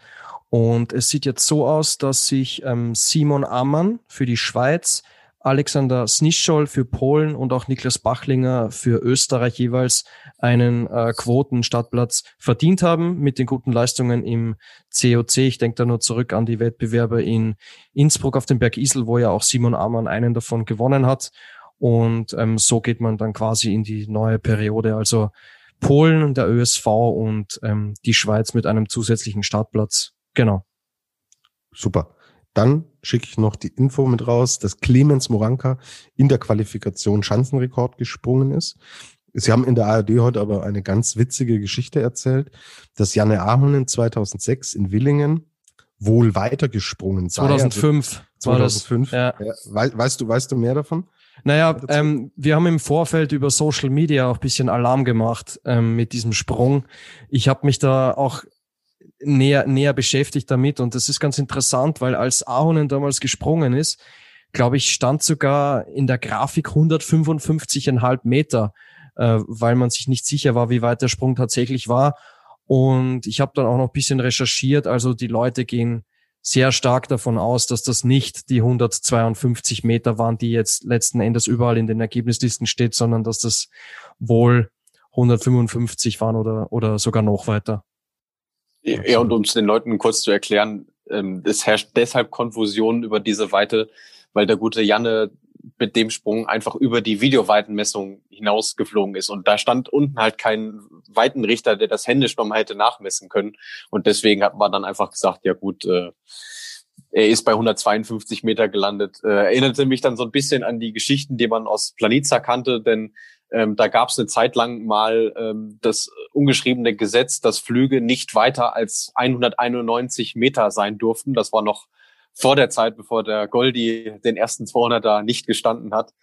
Und es sieht jetzt so aus, dass sich ähm, Simon Ammann für die Schweiz Alexander Snischol für Polen und auch Niklas Bachlinger für Österreich jeweils einen äh, Quotenstartplatz verdient haben mit den guten Leistungen im COC. Ich denke da nur zurück an die Wettbewerbe in Innsbruck auf dem Berg Isel, wo ja auch Simon Amann einen davon gewonnen hat. Und ähm, so geht man dann quasi in die neue Periode. Also Polen, der ÖSV und ähm, die Schweiz mit einem zusätzlichen Startplatz. Genau. Super. Dann schicke ich noch die Info mit raus, dass Clemens Moranka in der Qualifikation Schanzenrekord gesprungen ist. Sie haben in der ARD heute aber eine ganz witzige Geschichte erzählt, dass Janne Ahonen 2006 in Willingen wohl weitergesprungen sei. 2005. Also 2005. Ja. Ja. We weißt du, weißt du mehr davon? Naja, ähm, wir haben im Vorfeld über Social Media auch bisschen Alarm gemacht ähm, mit diesem Sprung. Ich habe mich da auch näher, näher beschäftigt damit. Und das ist ganz interessant, weil als Ahonen damals gesprungen ist, glaube ich, stand sogar in der Grafik 155,5 Meter, äh, weil man sich nicht sicher war, wie weit der Sprung tatsächlich war. Und ich habe dann auch noch ein bisschen recherchiert. Also die Leute gehen sehr stark davon aus, dass das nicht die 152 Meter waren, die jetzt letzten Endes überall in den Ergebnislisten steht, sondern dass das wohl 155 waren oder, oder sogar noch weiter. Ja, und um es den Leuten kurz zu erklären, ähm, es herrscht deshalb Konfusion über diese Weite, weil der gute Janne mit dem Sprung einfach über die Videoweitenmessung hinausgeflogen ist. Und da stand unten halt kein Weitenrichter, der das händisch nochmal hätte nachmessen können. Und deswegen hat man dann einfach gesagt, ja gut, äh, er ist bei 152 Meter gelandet. Äh, erinnerte mich dann so ein bisschen an die Geschichten, die man aus Planica kannte, denn ähm, da gab es eine Zeit lang mal ähm, das ungeschriebene Gesetz, dass Flüge nicht weiter als 191 Meter sein durften. Das war noch vor der Zeit, bevor der Goldi den ersten 200er nicht gestanden hat.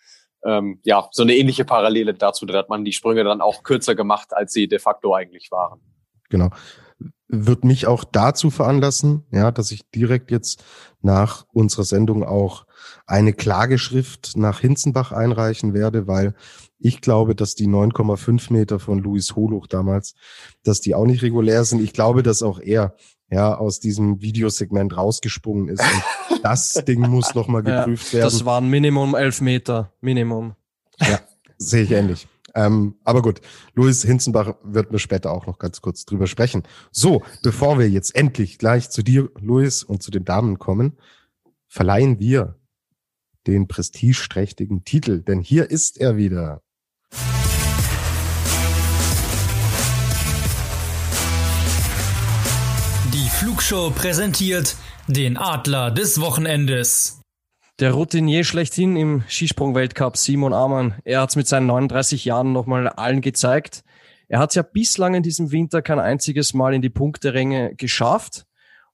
Ähm, ja, so eine ähnliche Parallele dazu, da hat man die Sprünge dann auch kürzer gemacht, als sie de facto eigentlich waren. Genau. Wird mich auch dazu veranlassen, ja, dass ich direkt jetzt nach unserer Sendung auch eine Klageschrift nach Hinzenbach einreichen werde, weil ich glaube, dass die 9,5 Meter von Louis Holuch damals, dass die auch nicht regulär sind. Ich glaube, dass auch er ja aus diesem Videosegment rausgesprungen ist. Und das Ding muss nochmal geprüft ja, werden. Das waren Minimum elf Meter. Minimum. Ja, sehe ich ähnlich. Ähm, aber gut, Louis Hinzenbach wird mir später auch noch ganz kurz drüber sprechen. So, bevor wir jetzt endlich gleich zu dir, Louis, und zu den Damen kommen, verleihen wir den prestigeträchtigen Titel, denn hier ist er wieder. Die Flugshow präsentiert den Adler des Wochenendes. Der Routinier schlechthin im Skisprung-Weltcup, Simon Amann, er hat es mit seinen 39 Jahren nochmal allen gezeigt. Er hat es ja bislang in diesem Winter kein einziges Mal in die Punkteränge geschafft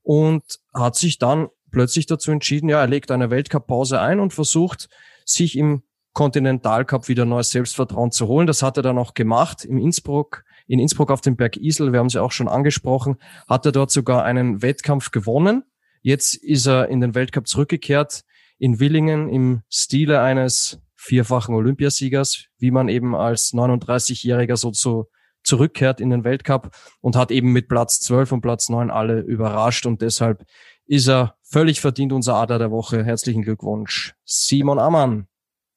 und hat sich dann plötzlich dazu entschieden, ja, er legt eine Weltcup-Pause ein und versucht, sich im Kontinentalcup wieder neues Selbstvertrauen zu holen. Das hat er dann auch gemacht im Innsbruck, in Innsbruck auf dem Berg Isel. Wir haben sie auch schon angesprochen. Hat er dort sogar einen Wettkampf gewonnen. Jetzt ist er in den Weltcup zurückgekehrt in Willingen im Stile eines vierfachen Olympiasiegers, wie man eben als 39-Jähriger so zu, zurückkehrt in den Weltcup und hat eben mit Platz 12 und Platz 9 alle überrascht und deshalb ist er völlig verdient unser Adler der Woche. Herzlichen Glückwunsch, Simon Ammann.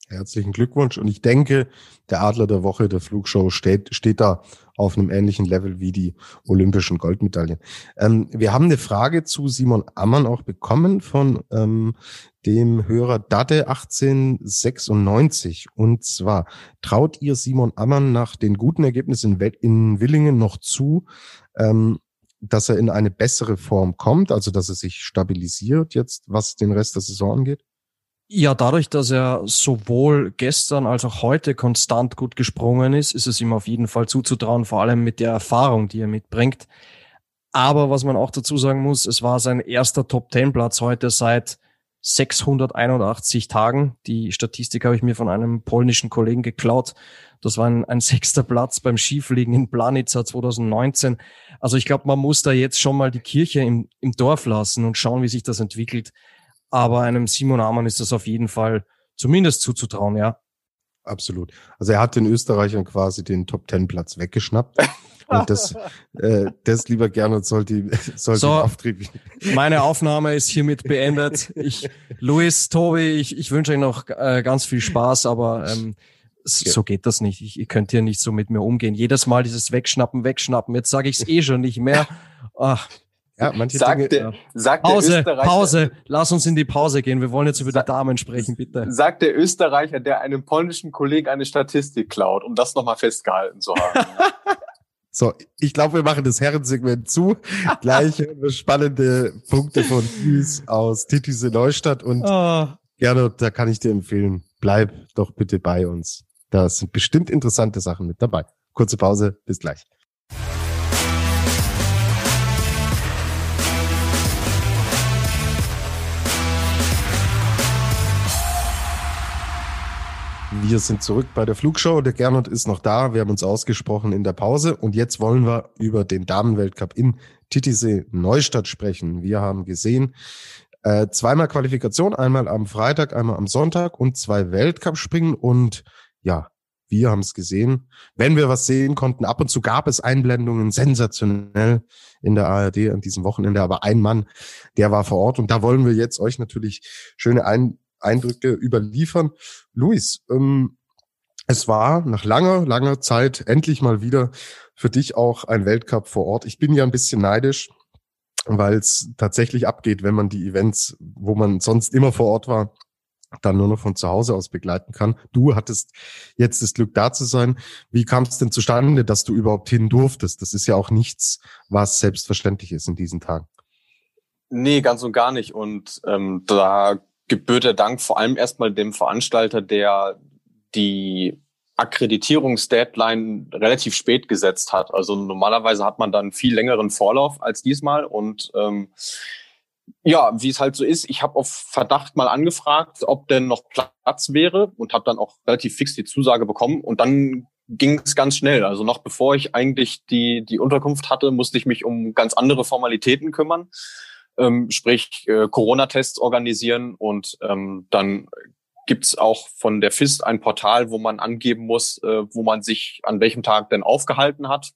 Herzlichen Glückwunsch. Und ich denke, der Adler der Woche der Flugshow steht, steht da auf einem ähnlichen Level wie die olympischen Goldmedaillen. Ähm, wir haben eine Frage zu Simon Ammann auch bekommen von ähm, dem Hörer Dade 1896. Und zwar, traut ihr Simon Ammann nach den guten Ergebnissen in, in Willingen noch zu, ähm, dass er in eine bessere Form kommt, also dass er sich stabilisiert jetzt, was den Rest der Saison angeht? Ja, dadurch, dass er sowohl gestern als auch heute konstant gut gesprungen ist, ist es ihm auf jeden Fall zuzutrauen, vor allem mit der Erfahrung, die er mitbringt. Aber was man auch dazu sagen muss, es war sein erster Top-10-Platz heute seit 681 Tagen. Die Statistik habe ich mir von einem polnischen Kollegen geklaut. Das war ein, ein sechster Platz beim Skifliegen in Planica 2019. Also ich glaube, man muss da jetzt schon mal die Kirche im, im Dorf lassen und schauen, wie sich das entwickelt. Aber einem Simon Amann ist das auf jeden Fall zumindest zuzutrauen, ja. Absolut. Also er hat den Österreichern quasi den Top Ten Platz weggeschnappt. Und das, äh, das lieber gerne soll die, soll so, Auftrieb. Meine Aufnahme ist hiermit beendet. Ich, Luis, Tobi, ich, ich wünsche euch noch äh, ganz viel Spaß, aber ähm, so geht das nicht. Ich, ihr könnt hier nicht so mit mir umgehen. Jedes Mal dieses Wegschnappen, Wegschnappen. Jetzt sage ich es eh schon nicht mehr. Ach, ja, manche sagt Dinge. Der, sagt Pause, der Österreicher, Pause. Lass uns in die Pause gehen. Wir wollen jetzt über die Damen sprechen, bitte. Sagt der Österreicher, der einem polnischen Kollegen eine Statistik klaut, um das nochmal festgehalten zu haben. so, ich glaube, wir machen das Herrensegment zu. Gleich spannende Punkte von Hüs aus Titisee Neustadt und oh. gerne, da kann ich dir empfehlen, bleib doch bitte bei uns. Da sind bestimmt interessante Sachen mit dabei. Kurze Pause, bis gleich. Wir sind zurück bei der Flugshow. Der Gernot ist noch da. Wir haben uns ausgesprochen in der Pause. Und jetzt wollen wir über den Damenweltcup in Titisee Neustadt sprechen. Wir haben gesehen, äh, zweimal Qualifikation, einmal am Freitag, einmal am Sonntag und zwei Weltcup-Springen. Und ja, wir haben es gesehen. Wenn wir was sehen konnten, ab und zu gab es Einblendungen, sensationell in der ARD an diesem Wochenende. Aber ein Mann, der war vor Ort. Und da wollen wir jetzt euch natürlich schöne Ein Eindrücke überliefern. Luis, ähm, es war nach langer, langer Zeit endlich mal wieder für dich auch ein Weltcup vor Ort. Ich bin ja ein bisschen neidisch, weil es tatsächlich abgeht, wenn man die Events, wo man sonst immer vor Ort war, dann nur noch von zu Hause aus begleiten kann. Du hattest jetzt das Glück, da zu sein. Wie kam es denn zustande, dass du überhaupt hin durftest? Das ist ja auch nichts, was selbstverständlich ist in diesen Tagen. Nee, ganz und gar nicht. Und ähm, da gebührt der Dank vor allem erstmal dem Veranstalter, der die Akkreditierungsdeadline relativ spät gesetzt hat. Also normalerweise hat man dann viel längeren Vorlauf als diesmal und ähm, ja, wie es halt so ist, ich habe auf Verdacht mal angefragt, ob denn noch Platz wäre und habe dann auch relativ fix die Zusage bekommen und dann ging es ganz schnell. Also noch bevor ich eigentlich die die Unterkunft hatte, musste ich mich um ganz andere Formalitäten kümmern ähm, sprich äh, Corona-Tests organisieren und ähm, dann gibt's auch von der FIST ein Portal, wo man angeben muss, äh, wo man sich an welchem Tag denn aufgehalten hat.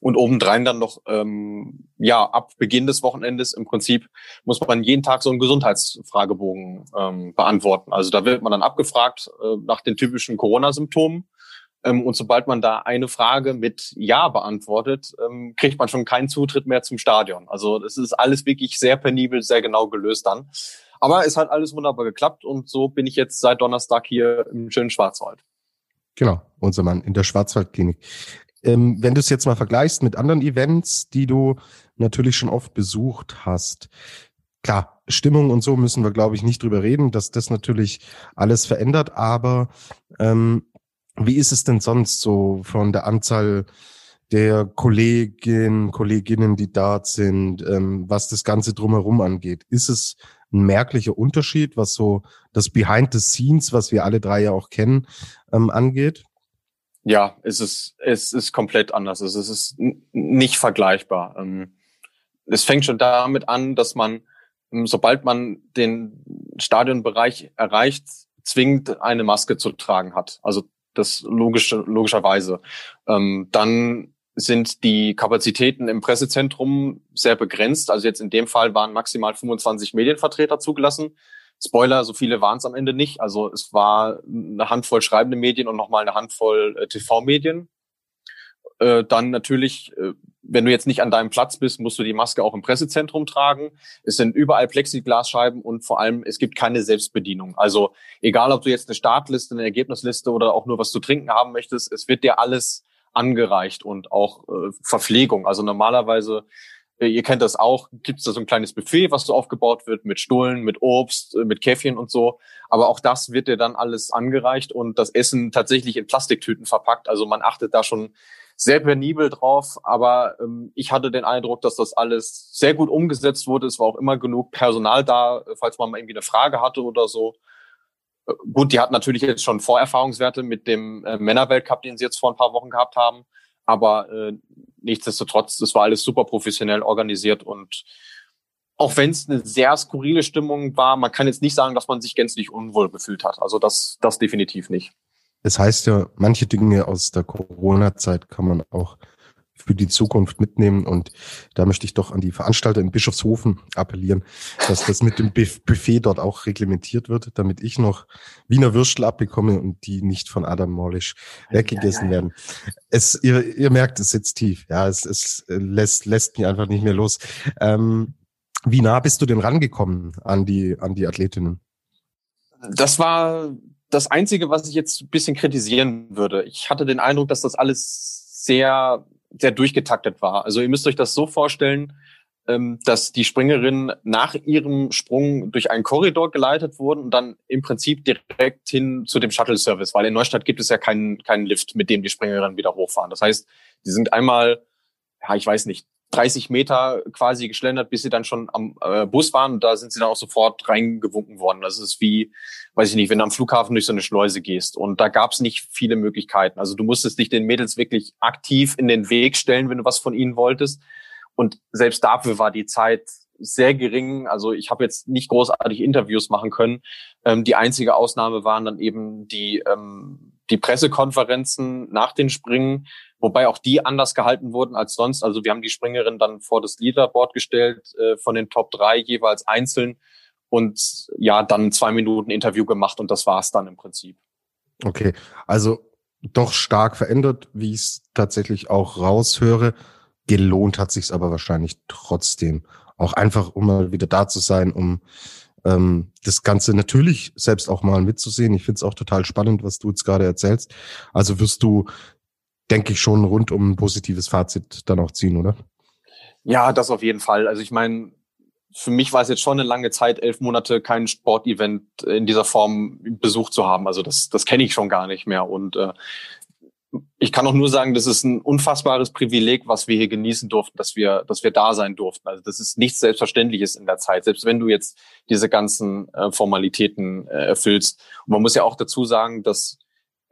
Und obendrein dann noch, ähm, ja, ab Beginn des Wochenendes im Prinzip muss man jeden Tag so einen Gesundheitsfragebogen ähm, beantworten. Also da wird man dann abgefragt äh, nach den typischen Corona-Symptomen ähm, und sobald man da eine Frage mit Ja beantwortet, ähm, kriegt man schon keinen Zutritt mehr zum Stadion. Also es ist alles wirklich sehr penibel, sehr genau gelöst dann. Aber es hat alles wunderbar geklappt und so bin ich jetzt seit Donnerstag hier im schönen Schwarzwald. Genau, unser Mann in der Schwarzwaldklinik. Ähm, wenn du es jetzt mal vergleichst mit anderen Events, die du natürlich schon oft besucht hast, klar, Stimmung und so müssen wir, glaube ich, nicht drüber reden, dass das natürlich alles verändert, aber ähm, wie ist es denn sonst so von der Anzahl der Kolleginnen, Kolleginnen, die dort sind, ähm, was das Ganze drumherum angeht? Ist es ein merklicher Unterschied, was so das Behind the Scenes, was wir alle drei ja auch kennen, ähm, angeht? Ja, es ist, es ist komplett anders. Es ist nicht vergleichbar. Ähm, es fängt schon damit an, dass man, ähm, sobald man den Stadionbereich erreicht, zwingend eine Maske zu tragen hat. Also das logische, logischerweise. Ähm, dann sind die Kapazitäten im Pressezentrum sehr begrenzt. Also jetzt in dem Fall waren maximal 25 Medienvertreter zugelassen. Spoiler, so viele waren es am Ende nicht. Also es war eine Handvoll schreibende Medien und nochmal eine Handvoll äh, TV-Medien. Äh, dann natürlich, äh, wenn du jetzt nicht an deinem Platz bist, musst du die Maske auch im Pressezentrum tragen. Es sind überall Plexiglasscheiben und vor allem, es gibt keine Selbstbedienung. Also egal, ob du jetzt eine Startliste, eine Ergebnisliste oder auch nur was zu trinken haben möchtest, es wird dir alles angereicht und auch äh, Verpflegung. Also normalerweise äh, ihr kennt das auch, gibt es da so ein kleines Buffet, was so aufgebaut wird mit Stullen, mit Obst, äh, mit Käffchen und so. Aber auch das wird dir dann alles angereicht und das Essen tatsächlich in Plastiktüten verpackt. Also man achtet da schon sehr penibel drauf. Aber ähm, ich hatte den Eindruck, dass das alles sehr gut umgesetzt wurde. Es war auch immer genug Personal da, falls man mal irgendwie eine Frage hatte oder so. Äh, gut, die hat natürlich jetzt schon Vorerfahrungswerte mit dem äh, Männerweltcup, den sie jetzt vor ein paar Wochen gehabt haben. Aber äh, nichtsdestotrotz, das war alles super professionell organisiert und auch wenn es eine sehr skurrile Stimmung war, man kann jetzt nicht sagen, dass man sich gänzlich unwohl gefühlt hat. Also das, das definitiv nicht. Es heißt ja, manche Dinge aus der Corona-Zeit kann man auch für die Zukunft mitnehmen. Und da möchte ich doch an die Veranstalter in Bischofshofen appellieren, dass das mit dem Buffet dort auch reglementiert wird, damit ich noch Wiener Würstel abbekomme und die nicht von Adam Morlisch weggegessen ja, ja, ja. werden. Es, ihr, ihr merkt, es sitzt tief. Ja, es, es lässt, lässt mich einfach nicht mehr los. Ähm, wie nah bist du denn rangekommen an die, an die Athletinnen? Das war das Einzige, was ich jetzt ein bisschen kritisieren würde. Ich hatte den Eindruck, dass das alles sehr sehr durchgetaktet war. Also ihr müsst euch das so vorstellen, ähm, dass die Springerinnen nach ihrem Sprung durch einen Korridor geleitet wurden und dann im Prinzip direkt hin zu dem Shuttle-Service, weil in Neustadt gibt es ja keinen, keinen Lift, mit dem die Springerinnen wieder hochfahren. Das heißt, die sind einmal, ja, ich weiß nicht, 30 Meter quasi geschlendert, bis sie dann schon am äh, Bus waren. Und da sind sie dann auch sofort reingewunken worden. Das ist wie, weiß ich nicht, wenn du am Flughafen durch so eine Schleuse gehst. Und da gab es nicht viele Möglichkeiten. Also du musstest dich den Mädels wirklich aktiv in den Weg stellen, wenn du was von ihnen wolltest. Und selbst dafür war die Zeit sehr gering. Also ich habe jetzt nicht großartig Interviews machen können. Ähm, die einzige Ausnahme waren dann eben die, ähm, die Pressekonferenzen nach den Springen, wobei auch die anders gehalten wurden als sonst. Also wir haben die Springerin dann vor das Leaderboard gestellt, äh, von den Top drei jeweils einzeln und ja, dann zwei Minuten Interview gemacht und das war's dann im Prinzip. Okay, also doch stark verändert, wie ich es tatsächlich auch raushöre. Gelohnt hat sich's aber wahrscheinlich trotzdem. Auch einfach, um mal wieder da zu sein, um ähm, das Ganze natürlich selbst auch mal mitzusehen. Ich finde es auch total spannend, was du jetzt gerade erzählst. Also wirst du denke ich, schon rund um ein positives Fazit dann auch ziehen, oder? Ja, das auf jeden Fall. Also ich meine, für mich war es jetzt schon eine lange Zeit, elf Monate kein Sportevent in dieser Form besucht zu haben. Also das, das kenne ich schon gar nicht mehr. Und äh, ich kann auch nur sagen, das ist ein unfassbares Privileg, was wir hier genießen durften, dass wir, dass wir da sein durften. Also das ist nichts Selbstverständliches in der Zeit, selbst wenn du jetzt diese ganzen äh, Formalitäten äh, erfüllst. Und man muss ja auch dazu sagen, dass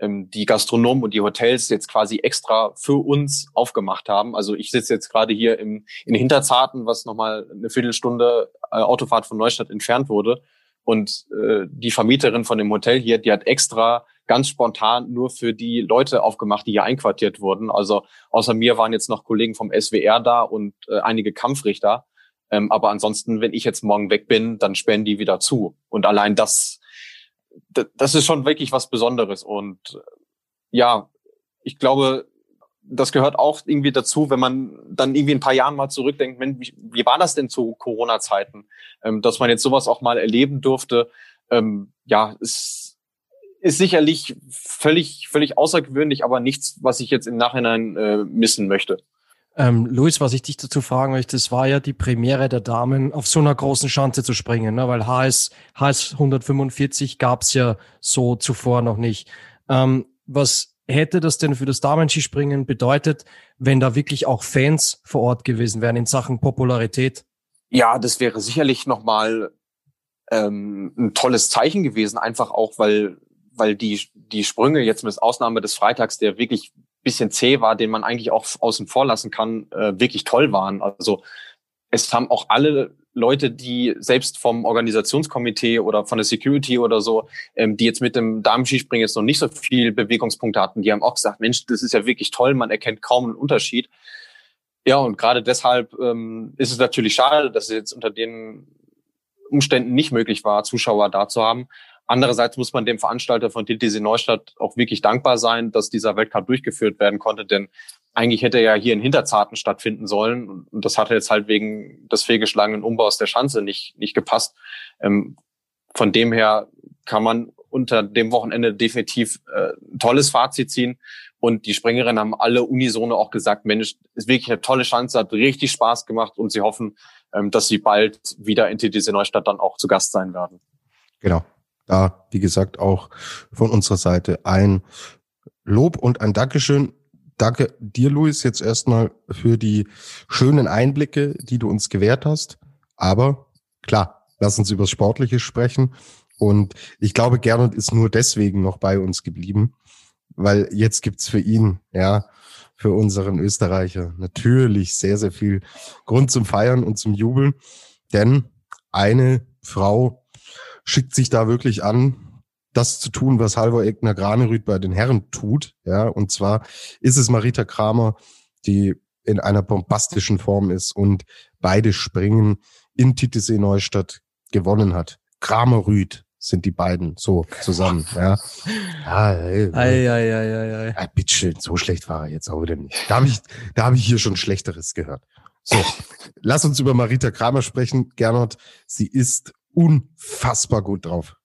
ähm, die Gastronomen und die Hotels jetzt quasi extra für uns aufgemacht haben. Also ich sitze jetzt gerade hier im, in Hinterzarten, was nochmal eine Viertelstunde äh, Autofahrt von Neustadt entfernt wurde. Und äh, die Vermieterin von dem Hotel hier, die hat extra ganz spontan nur für die Leute aufgemacht, die hier einquartiert wurden. Also außer mir waren jetzt noch Kollegen vom SWR da und äh, einige Kampfrichter. Ähm, aber ansonsten, wenn ich jetzt morgen weg bin, dann sperren die wieder zu. Und allein das das ist schon wirklich was Besonderes. Und ja, ich glaube, das gehört auch irgendwie dazu, wenn man dann irgendwie ein paar Jahren mal zurückdenkt, wie, wie war das denn zu Corona-Zeiten, ähm, dass man jetzt sowas auch mal erleben durfte. Ähm, ja, es ist sicherlich völlig, völlig außergewöhnlich, aber nichts, was ich jetzt im Nachhinein äh, missen möchte. Ähm, Luis, was ich dich dazu fragen möchte, es war ja die Premiere der Damen, auf so einer großen Schanze zu springen, ne? weil HS, HS 145 gab's ja so zuvor noch nicht. Ähm, was hätte das denn für das Damenskispringen bedeutet, wenn da wirklich auch Fans vor Ort gewesen wären in Sachen Popularität? Ja, das wäre sicherlich nochmal ähm, ein tolles Zeichen gewesen, einfach auch, weil weil die, die Sprünge jetzt mit Ausnahme des Freitags, der wirklich bisschen zäh war, den man eigentlich auch außen vor lassen kann, äh, wirklich toll waren. Also es haben auch alle Leute, die selbst vom Organisationskomitee oder von der Security oder so, ähm, die jetzt mit dem Damenskispringen jetzt noch nicht so viel Bewegungspunkte hatten, die haben auch gesagt, Mensch, das ist ja wirklich toll, man erkennt kaum einen Unterschied. Ja, und gerade deshalb ähm, ist es natürlich schade, dass es jetzt unter den Umständen nicht möglich war, Zuschauer da zu haben. Andererseits muss man dem Veranstalter von TTC Neustadt auch wirklich dankbar sein, dass dieser Weltcup durchgeführt werden konnte, denn eigentlich hätte er ja hier in Hinterzarten stattfinden sollen und das hatte jetzt halt wegen des fehlgeschlagenen Umbaus der Schanze nicht, nicht gepasst. Ähm, von dem her kann man unter dem Wochenende definitiv äh, ein tolles Fazit ziehen Und die Springerinnen haben alle unisono auch gesagt, Mensch, ist wirklich eine tolle Chance, hat richtig Spaß gemacht und sie hoffen, ähm, dass sie bald wieder in TTC Neustadt dann auch zu Gast sein werden. Genau. Da, wie gesagt, auch von unserer Seite ein Lob und ein Dankeschön. Danke dir, Luis, jetzt erstmal für die schönen Einblicke, die du uns gewährt hast. Aber klar, lass uns über das Sportliche sprechen. Und ich glaube, Gernot ist nur deswegen noch bei uns geblieben, weil jetzt gibt's für ihn, ja, für unseren Österreicher natürlich sehr, sehr viel Grund zum Feiern und zum Jubeln. Denn eine Frau schickt sich da wirklich an, das zu tun, was Halvor Egner Granerüth bei den Herren tut. Ja, und zwar ist es Marita Kramer, die in einer bombastischen Form ist und beide Springen in Titisee Neustadt gewonnen hat. Kramer Rüth sind die beiden so zusammen. Ja, ja ey, ei, ei, ei, ei, ei. Ja, bitteschön, so schlecht war er jetzt auch wieder nicht. Da habe ich, da habe ich hier schon Schlechteres gehört. So, lass uns über Marita Kramer sprechen. Gernot, sie ist unfassbar gut drauf.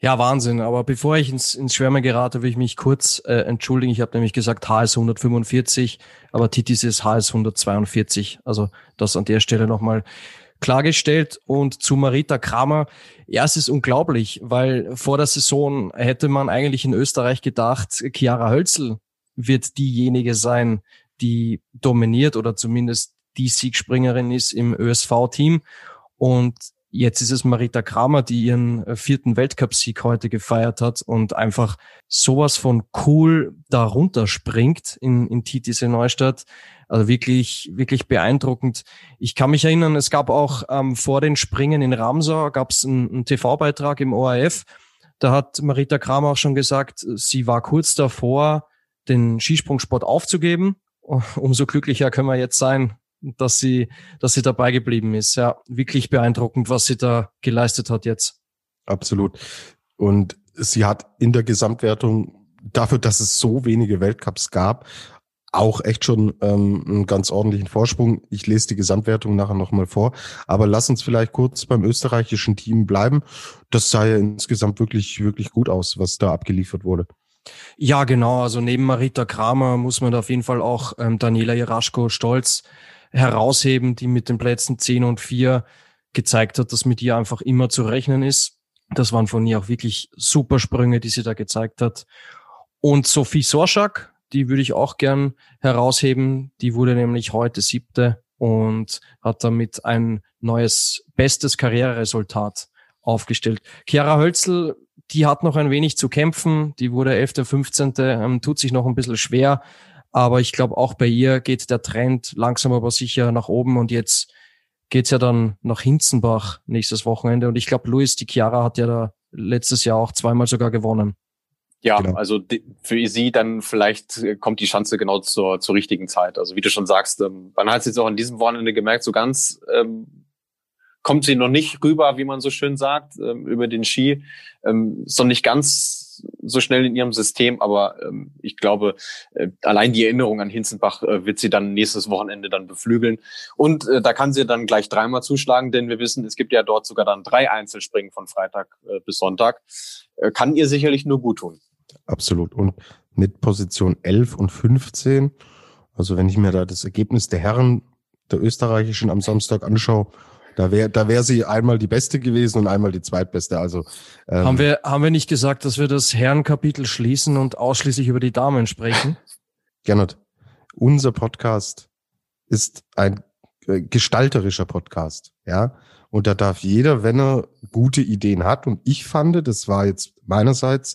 Ja, Wahnsinn. Aber bevor ich ins, ins Schwärme gerate, will ich mich kurz äh, entschuldigen. Ich habe nämlich gesagt HS 145, aber Titis ist HS 142. Also das an der Stelle nochmal klargestellt. Und zu Marita Kramer, ja, es ist unglaublich, weil vor der Saison hätte man eigentlich in Österreich gedacht, Chiara Hölzel wird diejenige sein, die dominiert oder zumindest die Siegspringerin ist im ÖSV-Team. Und Jetzt ist es Marita Kramer, die ihren äh, vierten Weltcupsieg heute gefeiert hat und einfach sowas von cool da runterspringt in, in Titisee Neustadt. Also wirklich, wirklich beeindruckend. Ich kann mich erinnern, es gab auch ähm, vor den Springen in Ramsau gab es einen, einen TV-Beitrag im ORF. Da hat Marita Kramer auch schon gesagt, sie war kurz davor, den Skisprungsport aufzugeben. Umso glücklicher können wir jetzt sein, dass sie, dass sie dabei geblieben ist. Ja, wirklich beeindruckend, was sie da geleistet hat jetzt. Absolut. Und sie hat in der Gesamtwertung dafür, dass es so wenige Weltcups gab, auch echt schon ähm, einen ganz ordentlichen Vorsprung. Ich lese die Gesamtwertung nachher nochmal vor. Aber lass uns vielleicht kurz beim österreichischen Team bleiben. Das sah ja insgesamt wirklich, wirklich gut aus, was da abgeliefert wurde. Ja, genau. Also neben Marita Kramer muss man da auf jeden Fall auch ähm, Daniela Jaraschko stolz herausheben, die mit den Plätzen 10 und 4 gezeigt hat, dass mit ihr einfach immer zu rechnen ist. Das waren von ihr auch wirklich super Sprünge, die sie da gezeigt hat. Und Sophie Sorschak, die würde ich auch gern herausheben. Die wurde nämlich heute siebte und hat damit ein neues bestes Karriereresultat aufgestellt. Chiara Hölzel, die hat noch ein wenig zu kämpfen. Die wurde 11., 15., ähm, tut sich noch ein bisschen schwer. Aber ich glaube, auch bei ihr geht der Trend langsam aber sicher nach oben und jetzt geht's ja dann nach Hinzenbach nächstes Wochenende. Und ich glaube, Luis Di Chiara hat ja da letztes Jahr auch zweimal sogar gewonnen. Ja, genau. also für sie dann vielleicht kommt die Chance genau zur, zur richtigen Zeit. Also wie du schon sagst, ähm, man hat es jetzt auch an diesem Wochenende gemerkt, so ganz ähm, kommt sie noch nicht rüber, wie man so schön sagt, ähm, über den Ski. Ähm, ist noch nicht ganz so schnell in ihrem System, aber ähm, ich glaube, äh, allein die Erinnerung an Hinzenbach äh, wird sie dann nächstes Wochenende dann beflügeln. Und äh, da kann sie dann gleich dreimal zuschlagen, denn wir wissen, es gibt ja dort sogar dann drei Einzelspringen von Freitag äh, bis Sonntag. Äh, kann ihr sicherlich nur gut tun. Absolut. Und mit Position 11 und 15, also wenn ich mir da das Ergebnis der Herren der österreichischen am Samstag anschaue, da wäre da wär sie einmal die Beste gewesen und einmal die Zweitbeste. Also ähm, haben wir haben wir nicht gesagt, dass wir das Herrenkapitel schließen und ausschließlich über die Damen sprechen? Gernot, unser Podcast ist ein äh, gestalterischer Podcast, ja. Und da darf jeder, wenn er gute Ideen hat, und ich fand, das war jetzt meinerseits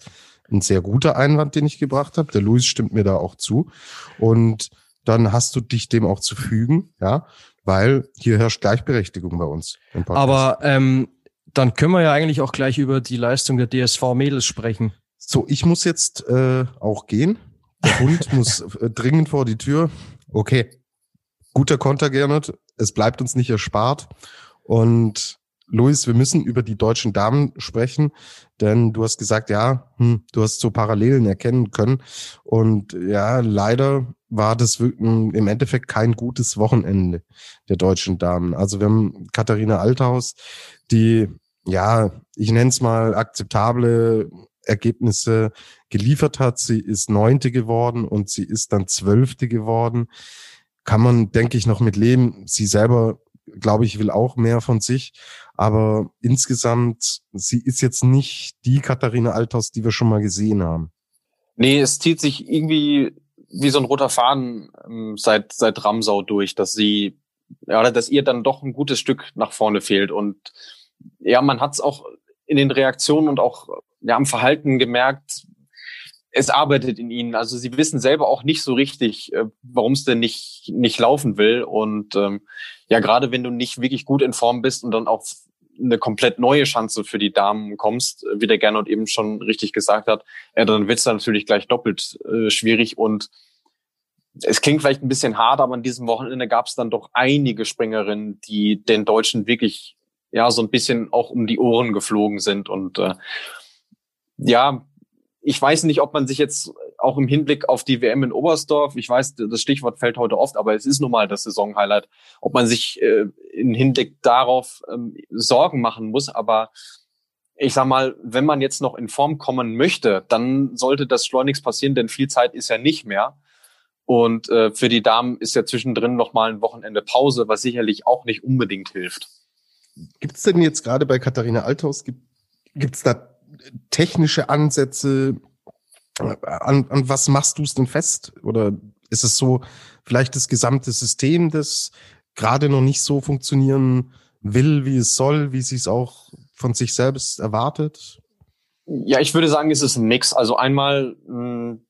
ein sehr guter Einwand, den ich gebracht habe. Der Luis stimmt mir da auch zu. Und dann hast du dich dem auch zu fügen, ja weil hier herrscht Gleichberechtigung bei uns. Aber ähm, dann können wir ja eigentlich auch gleich über die Leistung der DSV Mädels sprechen. So, ich muss jetzt äh, auch gehen. Der Hund muss äh, dringend vor die Tür. Okay, guter Konter, Gernot. Es bleibt uns nicht erspart. Und Luis, wir müssen über die deutschen Damen sprechen, denn du hast gesagt, ja, hm, du hast so Parallelen erkennen können. Und ja, leider war das im Endeffekt kein gutes Wochenende der deutschen Damen. Also wir haben Katharina Althaus, die, ja, ich nenne es mal akzeptable Ergebnisse geliefert hat. Sie ist Neunte geworden und sie ist dann Zwölfte geworden. Kann man, denke ich, noch mit leben. Sie selber, glaube ich, will auch mehr von sich. Aber insgesamt, sie ist jetzt nicht die Katharina Althaus, die wir schon mal gesehen haben. Nee, es zieht sich irgendwie wie so ein roter Faden ähm, seit, seit Ramsau durch, dass sie, ja, dass ihr dann doch ein gutes Stück nach vorne fehlt. Und ja, man hat es auch in den Reaktionen und auch ja, am Verhalten gemerkt, es arbeitet in ihnen. Also sie wissen selber auch nicht so richtig, äh, warum es denn nicht, nicht laufen will. Und ähm, ja, gerade wenn du nicht wirklich gut in Form bist und dann auch eine komplett neue Chance für die Damen kommst, wie der Gernot eben schon richtig gesagt hat, ja, dann wird's dann natürlich gleich doppelt äh, schwierig. Und es klingt vielleicht ein bisschen hart, aber an diesem Wochenende gab es dann doch einige Springerinnen, die den Deutschen wirklich ja so ein bisschen auch um die Ohren geflogen sind. Und äh, ja, ich weiß nicht, ob man sich jetzt auch im Hinblick auf die WM in Oberstdorf, ich weiß, das Stichwort fällt heute oft, aber es ist nun mal das Saisonhighlight, ob man sich äh, im Hinblick darauf ähm, Sorgen machen muss. Aber ich sag mal, wenn man jetzt noch in Form kommen möchte, dann sollte das schleunigst passieren, denn viel Zeit ist ja nicht mehr. Und äh, für die Damen ist ja zwischendrin noch mal ein Wochenende Pause, was sicherlich auch nicht unbedingt hilft. Gibt es denn jetzt gerade bei Katharina Althaus, gibt es da technische Ansätze? An, an was machst du es denn fest? Oder ist es so vielleicht das gesamte System, das gerade noch nicht so funktionieren will, wie es soll, wie sie es auch von sich selbst erwartet? Ja, ich würde sagen, es ist ein Mix. Also einmal, hm,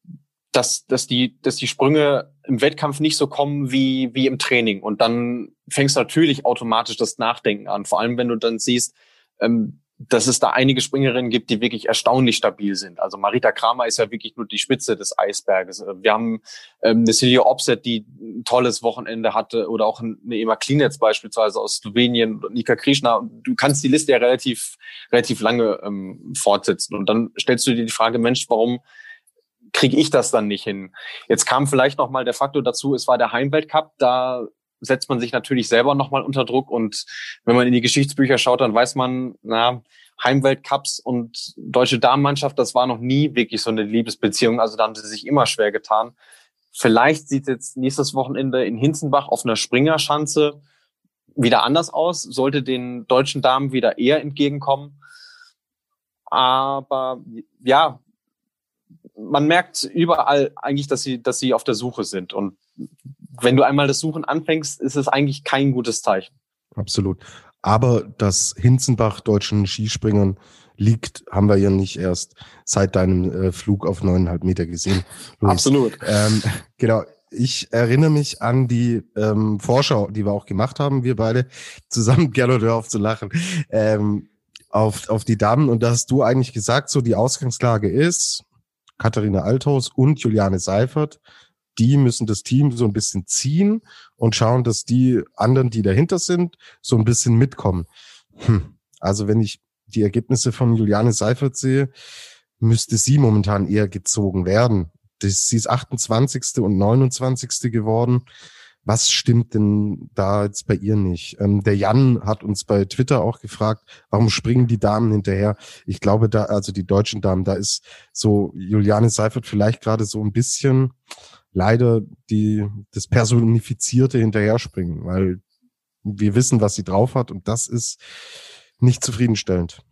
dass, dass, die, dass die Sprünge im Wettkampf nicht so kommen wie, wie im Training. Und dann fängst du natürlich automatisch das Nachdenken an. Vor allem, wenn du dann siehst, ähm, dass es da einige Springerinnen gibt, die wirklich erstaunlich stabil sind. Also Marita Kramer ist ja wirklich nur die Spitze des Eisberges. Wir haben ähm, eine Celia Opset, die ein tolles Wochenende hatte, oder auch eine Ema Klinetz beispielsweise aus Slowenien, Nika Krishna. Du kannst die Liste ja relativ, relativ lange ähm, fortsetzen. Und dann stellst du dir die Frage, Mensch, warum kriege ich das dann nicht hin? Jetzt kam vielleicht noch mal der Faktor dazu, es war der Heimweltcup, da setzt man sich natürlich selber nochmal unter Druck. Und wenn man in die Geschichtsbücher schaut, dann weiß man, na, Heimweltcups und deutsche Damenmannschaft, das war noch nie wirklich so eine Liebesbeziehung. Also da haben sie sich immer schwer getan. Vielleicht sieht jetzt nächstes Wochenende in Hinzenbach auf einer Springerschanze wieder anders aus, sollte den deutschen Damen wieder eher entgegenkommen. Aber ja, man merkt überall eigentlich, dass sie, dass sie auf der Suche sind. Und wenn du einmal das Suchen anfängst, ist es eigentlich kein gutes Zeichen. Absolut. Aber dass Hinzenbach deutschen Skispringern liegt, haben wir ja nicht erst seit deinem äh, Flug auf neuneinhalb Meter gesehen. Luis. Absolut. Ähm, genau. Ich erinnere mich an die ähm, Vorschau, die wir auch gemacht haben, wir beide zusammen, Gernot, hör auf zu lachen, ähm, auf, auf die Damen. Und da hast du eigentlich gesagt, so die Ausgangslage ist, Katharina Althaus und Juliane Seifert die müssen das Team so ein bisschen ziehen und schauen, dass die anderen, die dahinter sind, so ein bisschen mitkommen. Hm. Also wenn ich die Ergebnisse von Juliane Seifert sehe, müsste sie momentan eher gezogen werden. Das, sie ist 28. und 29. geworden. Was stimmt denn da jetzt bei ihr nicht? Ähm, der Jan hat uns bei Twitter auch gefragt, warum springen die Damen hinterher? Ich glaube, da, also die deutschen Damen, da ist so Juliane Seifert vielleicht gerade so ein bisschen leider die, das Personifizierte hinterher springen, weil wir wissen, was sie drauf hat und das ist nicht zufriedenstellend.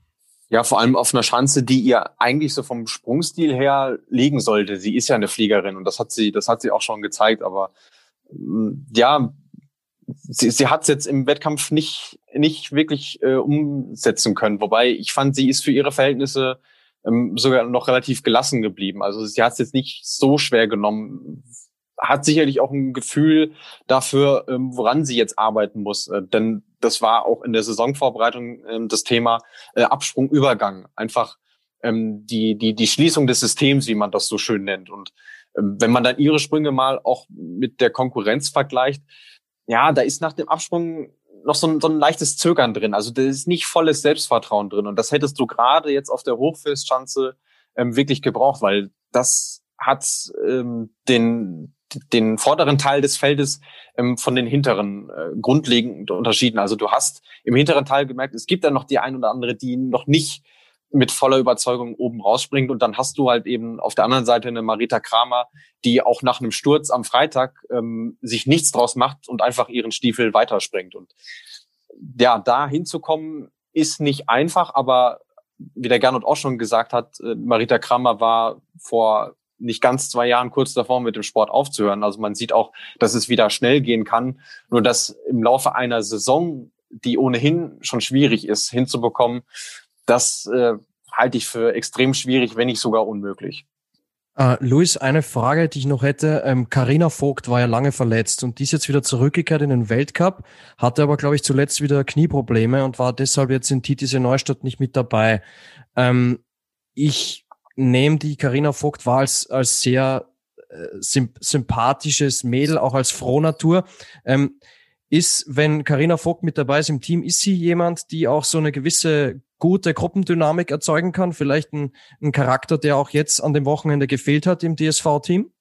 Ja, vor allem auf einer Schanze, die ihr eigentlich so vom Sprungstil her liegen sollte. Sie ist ja eine Fliegerin und das hat sie, das hat sie auch schon gezeigt, aber mm, ja, sie, sie hat es jetzt im Wettkampf nicht, nicht wirklich äh, umsetzen können. Wobei ich fand, sie ist für ihre Verhältnisse ähm, sogar noch relativ gelassen geblieben. Also sie hat es jetzt nicht so schwer genommen, hat sicherlich auch ein Gefühl dafür, ähm, woran sie jetzt arbeiten muss. Äh, denn das war auch in der Saisonvorbereitung ähm, das Thema äh, Absprungübergang. Einfach ähm, die, die, die Schließung des Systems, wie man das so schön nennt. Und ähm, wenn man dann ihre Sprünge mal auch mit der Konkurrenz vergleicht, ja, da ist nach dem Absprung noch so ein, so ein leichtes Zögern drin. Also da ist nicht volles Selbstvertrauen drin. Und das hättest du gerade jetzt auf der Hochfestschanze ähm, wirklich gebraucht, weil das hat ähm, den, den vorderen Teil des Feldes ähm, von den hinteren äh, grundlegend unterschieden. Also du hast im hinteren Teil gemerkt, es gibt da noch die ein oder andere, die noch nicht mit voller Überzeugung oben rausspringt. Und dann hast du halt eben auf der anderen Seite eine Marita Kramer, die auch nach einem Sturz am Freitag ähm, sich nichts draus macht und einfach ihren Stiefel weiterspringt. Und ja, da hinzukommen ist nicht einfach, aber wie der Gernot auch schon gesagt hat, äh, Marita Kramer war vor nicht ganz zwei Jahren kurz davor mit dem Sport aufzuhören. Also man sieht auch, dass es wieder schnell gehen kann. Nur dass im Laufe einer Saison, die ohnehin schon schwierig ist, hinzubekommen, das äh, halte ich für extrem schwierig, wenn nicht sogar unmöglich. Uh, Luis, eine Frage, die ich noch hätte. Ähm, Vogt war ja lange verletzt und die ist jetzt wieder zurückgekehrt in den Weltcup, hatte aber, glaube ich, zuletzt wieder Knieprobleme und war deshalb jetzt in Titise Neustadt nicht mit dabei. Ähm, ich nehme die Karina Vogt war als, als sehr äh, sympathisches Mädel, auch als Frohnatur. Ähm, ist, wenn Karina Vogt mit dabei ist im Team, ist sie jemand, die auch so eine gewisse gute Gruppendynamik erzeugen kann? Vielleicht ein, ein Charakter, der auch jetzt an dem Wochenende gefehlt hat im DSV-Team?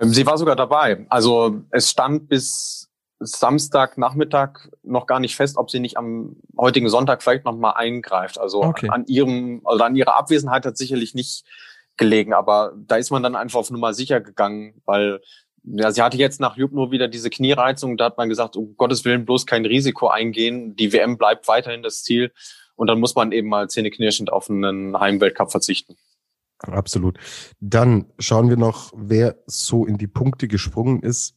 Ähm, sie war sogar dabei. Also es stand bis Samstagnachmittag noch gar nicht fest, ob sie nicht am heutigen Sonntag vielleicht noch mal eingreift. Also okay. an ihrem, also an ihrer Abwesenheit hat sicherlich nicht gelegen, aber da ist man dann einfach auf Nummer sicher gegangen, weil ja, sie hatte jetzt nach Jubno wieder diese Kniereizung. Da hat man gesagt, um Gottes Willen bloß kein Risiko eingehen. Die WM bleibt weiterhin das Ziel. Und dann muss man eben mal zähneknirschend auf einen Heimweltcup verzichten. Absolut. Dann schauen wir noch, wer so in die Punkte gesprungen ist.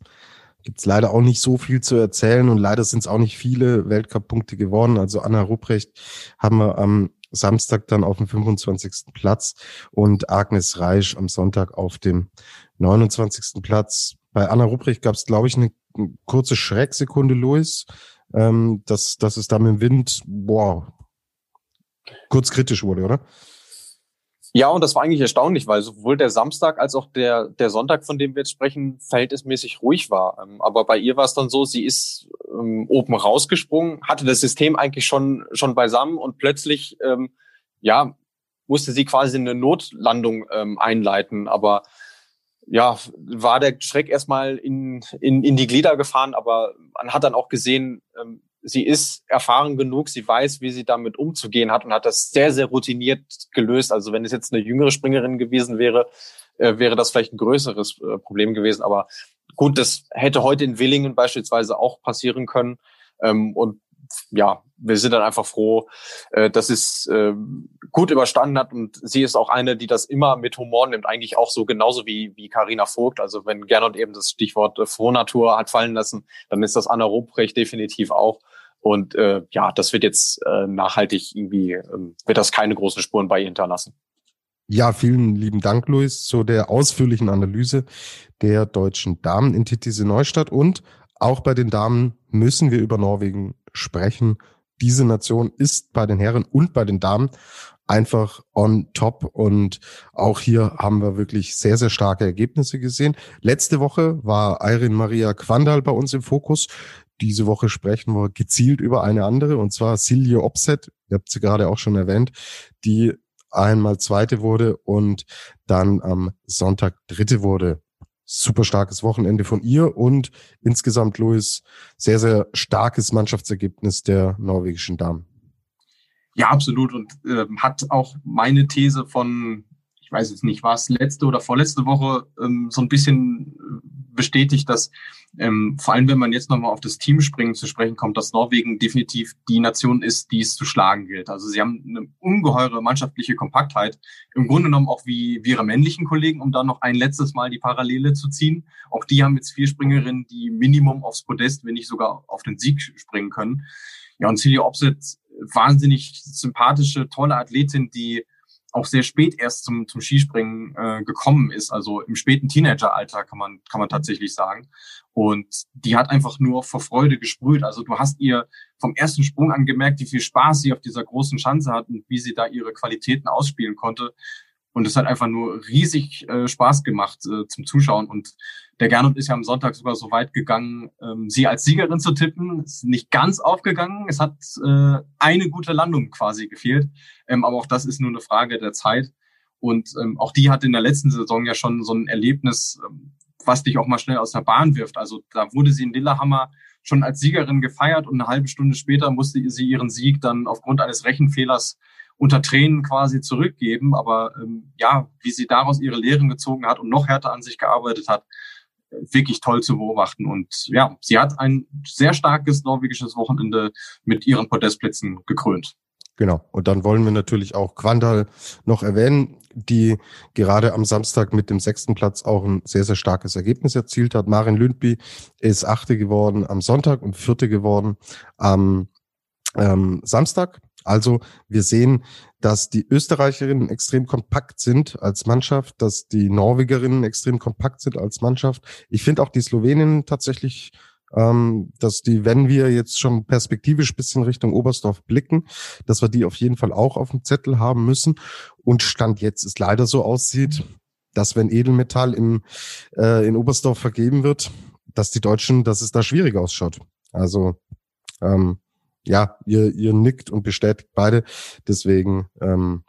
Gibt's leider auch nicht so viel zu erzählen und leider sind es auch nicht viele Weltcup-Punkte geworden. Also Anna Rupprecht haben wir am Samstag dann auf dem 25. Platz und Agnes Reisch am Sonntag auf dem 29. Platz. Bei Anna Rupprecht gab es, glaube ich, eine kurze Schrecksekunde, Louis, ähm, dass, dass es da mit dem Wind, boah, kurz kritisch wurde, oder? Ja, und das war eigentlich erstaunlich, weil sowohl der Samstag als auch der, der Sonntag, von dem wir jetzt sprechen, verhältnismäßig ruhig war. Ähm, aber bei ihr war es dann so, sie ist ähm, oben rausgesprungen, hatte das System eigentlich schon, schon beisammen und plötzlich, ähm, ja, musste sie quasi eine Notlandung ähm, einleiten. Aber ja, war der Schreck erstmal in, in, in die Glieder gefahren, aber man hat dann auch gesehen, ähm, sie ist erfahren genug, sie weiß, wie sie damit umzugehen hat und hat das sehr, sehr routiniert gelöst. Also wenn es jetzt eine jüngere Springerin gewesen wäre, äh, wäre das vielleicht ein größeres äh, Problem gewesen. Aber gut, das hätte heute in Willingen beispielsweise auch passieren können. Ähm, und ja, wir sind dann einfach froh, äh, dass es äh, gut überstanden hat und sie ist auch eine, die das immer mit Humor nimmt, eigentlich auch so genauso wie wie Carina Vogt. Also wenn Gernot eben das Stichwort äh, Frohnatur hat fallen lassen, dann ist das Anna Ruprecht definitiv auch. Und äh, ja, das wird jetzt äh, nachhaltig irgendwie, äh, wird das keine großen Spuren bei ihr hinterlassen. Ja, vielen lieben Dank, Luis, zu der ausführlichen Analyse der deutschen Damen in Titisee Neustadt. Und auch bei den Damen müssen wir über Norwegen sprechen. Diese Nation ist bei den Herren und bei den Damen einfach on top. Und auch hier haben wir wirklich sehr, sehr starke Ergebnisse gesehen. Letzte Woche war Irin Maria Quandal bei uns im Fokus. Diese Woche sprechen wir gezielt über eine andere, und zwar Silje Opset. Ihr habt sie gerade auch schon erwähnt, die einmal Zweite wurde und dann am Sonntag Dritte wurde. Super starkes Wochenende von ihr und insgesamt, Louis, sehr, sehr starkes Mannschaftsergebnis der norwegischen Damen. Ja, absolut. Und äh, hat auch meine These von, ich weiß jetzt nicht, war es letzte oder vorletzte Woche, ähm, so ein bisschen äh, bestätigt, dass ähm, vor allem, wenn man jetzt nochmal auf das Teamspringen zu sprechen kommt, dass Norwegen definitiv die Nation ist, die es zu schlagen gilt. Also sie haben eine ungeheure mannschaftliche Kompaktheit, im Grunde genommen auch wie, wie ihre männlichen Kollegen, um dann noch ein letztes Mal die Parallele zu ziehen. Auch die haben jetzt vier Springerinnen, die Minimum aufs Podest, wenn nicht sogar auf den Sieg springen können. Ja, und Celia Opset, wahnsinnig sympathische, tolle Athletin, die auch sehr spät erst zum, zum Skispringen äh, gekommen ist, also im späten Teenageralter kann man, kann man tatsächlich sagen. Und die hat einfach nur vor Freude gesprüht. Also du hast ihr vom ersten Sprung an gemerkt, wie viel Spaß sie auf dieser großen Schanze hat und wie sie da ihre Qualitäten ausspielen konnte. Und es hat einfach nur riesig äh, Spaß gemacht äh, zum Zuschauen. Und der Gernot ist ja am Sonntag sogar so weit gegangen, ähm, sie als Siegerin zu tippen. Ist nicht ganz aufgegangen. Es hat äh, eine gute Landung quasi gefehlt. Ähm, aber auch das ist nur eine Frage der Zeit. Und ähm, auch die hat in der letzten Saison ja schon so ein Erlebnis, ähm, was dich auch mal schnell aus der Bahn wirft. Also da wurde sie in Lillehammer schon als Siegerin gefeiert und eine halbe Stunde später musste sie ihren Sieg dann aufgrund eines Rechenfehlers unter Tränen quasi zurückgeben. Aber ähm, ja, wie sie daraus ihre Lehren gezogen hat und noch härter an sich gearbeitet hat, wirklich toll zu beobachten. Und ja, sie hat ein sehr starkes norwegisches Wochenende mit ihren Podestplätzen gekrönt. Genau. Und dann wollen wir natürlich auch Quandal noch erwähnen, die gerade am Samstag mit dem sechsten Platz auch ein sehr, sehr starkes Ergebnis erzielt hat. Marin Lündby ist Achte geworden am Sonntag und Vierte geworden am ähm, Samstag. Also wir sehen, dass die Österreicherinnen extrem kompakt sind als Mannschaft, dass die Norwegerinnen extrem kompakt sind als Mannschaft. Ich finde auch die Sloweninnen tatsächlich ähm, dass die, wenn wir jetzt schon perspektivisch bisschen Richtung Oberstdorf blicken, dass wir die auf jeden Fall auch auf dem Zettel haben müssen. Und Stand jetzt ist leider so aussieht, dass wenn Edelmetall im, äh, in Oberstdorf vergeben wird, dass die Deutschen, dass es da schwierig ausschaut. Also ähm, ja, ihr, ihr nickt und bestätigt beide. Deswegen ähm,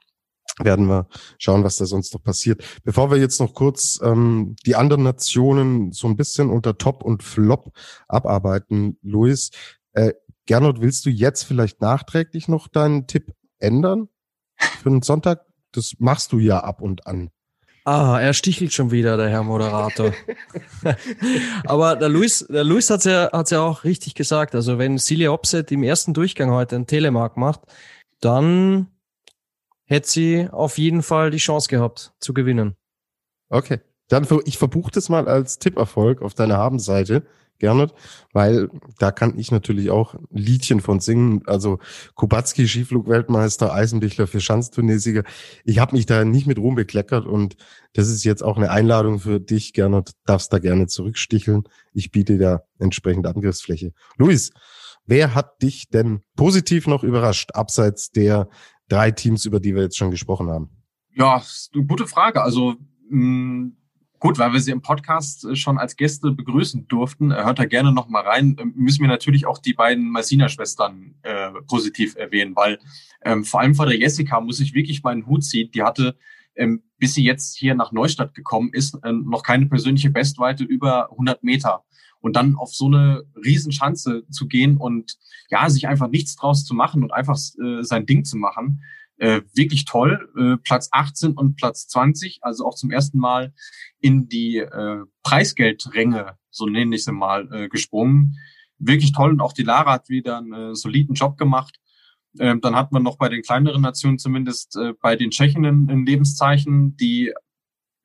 werden wir schauen, was da sonst noch passiert. Bevor wir jetzt noch kurz ähm, die anderen Nationen so ein bisschen unter Top und Flop abarbeiten, Luis, äh, Gernot, willst du jetzt vielleicht nachträglich noch deinen Tipp ändern für den Sonntag? Das machst du ja ab und an. Ah, er stichelt schon wieder, der Herr Moderator. Aber der Luis, der Luis hat's ja, hat's ja auch richtig gesagt. Also wenn Silja Opset im ersten Durchgang heute einen Telemark macht, dann hätte sie auf jeden Fall die Chance gehabt zu gewinnen. Okay. Dann ich verbuche das mal als Tipperfolg auf deiner Habenseite, Gernot, weil da kann ich natürlich auch Liedchen von singen. Also Kubacki, Skiflugweltmeister, Eisenbichler für Schanzturniersieger. Ich habe mich da nicht mit Ruhm bekleckert und das ist jetzt auch eine Einladung für dich, Gernot. Darfst da gerne zurücksticheln. Ich biete da entsprechend Angriffsfläche. Luis, wer hat dich denn positiv noch überrascht, abseits der drei Teams, über die wir jetzt schon gesprochen haben? Ja, gute Frage. Also mh, mm, gut, weil wir sie im Podcast äh, schon als Gäste begrüßen durften, äh, hört da gerne noch mal rein. Ähm, müssen wir natürlich auch die beiden Malsina-Schwestern äh, positiv erwähnen, weil ähm, vor allem vor der Jessica muss ich wirklich meinen Hut ziehen. Die hatte ähm, bis sie jetzt hier nach Neustadt gekommen ist, äh, noch keine persönliche Bestweite über 100 Meter. Und dann auf so eine Riesenschanze zu gehen und ja, sich einfach nichts draus zu machen und einfach äh, sein Ding zu machen, äh, wirklich toll. Äh, Platz 18 und Platz 20, also auch zum ersten Mal in die äh, Preisgeldränge, so nenne ich sie mal, äh, gesprungen. Wirklich toll und auch die Lara hat wieder einen äh, soliden Job gemacht. Ähm, dann hat man noch bei den kleineren Nationen zumindest äh, bei den Tschechinnen ein Lebenszeichen, die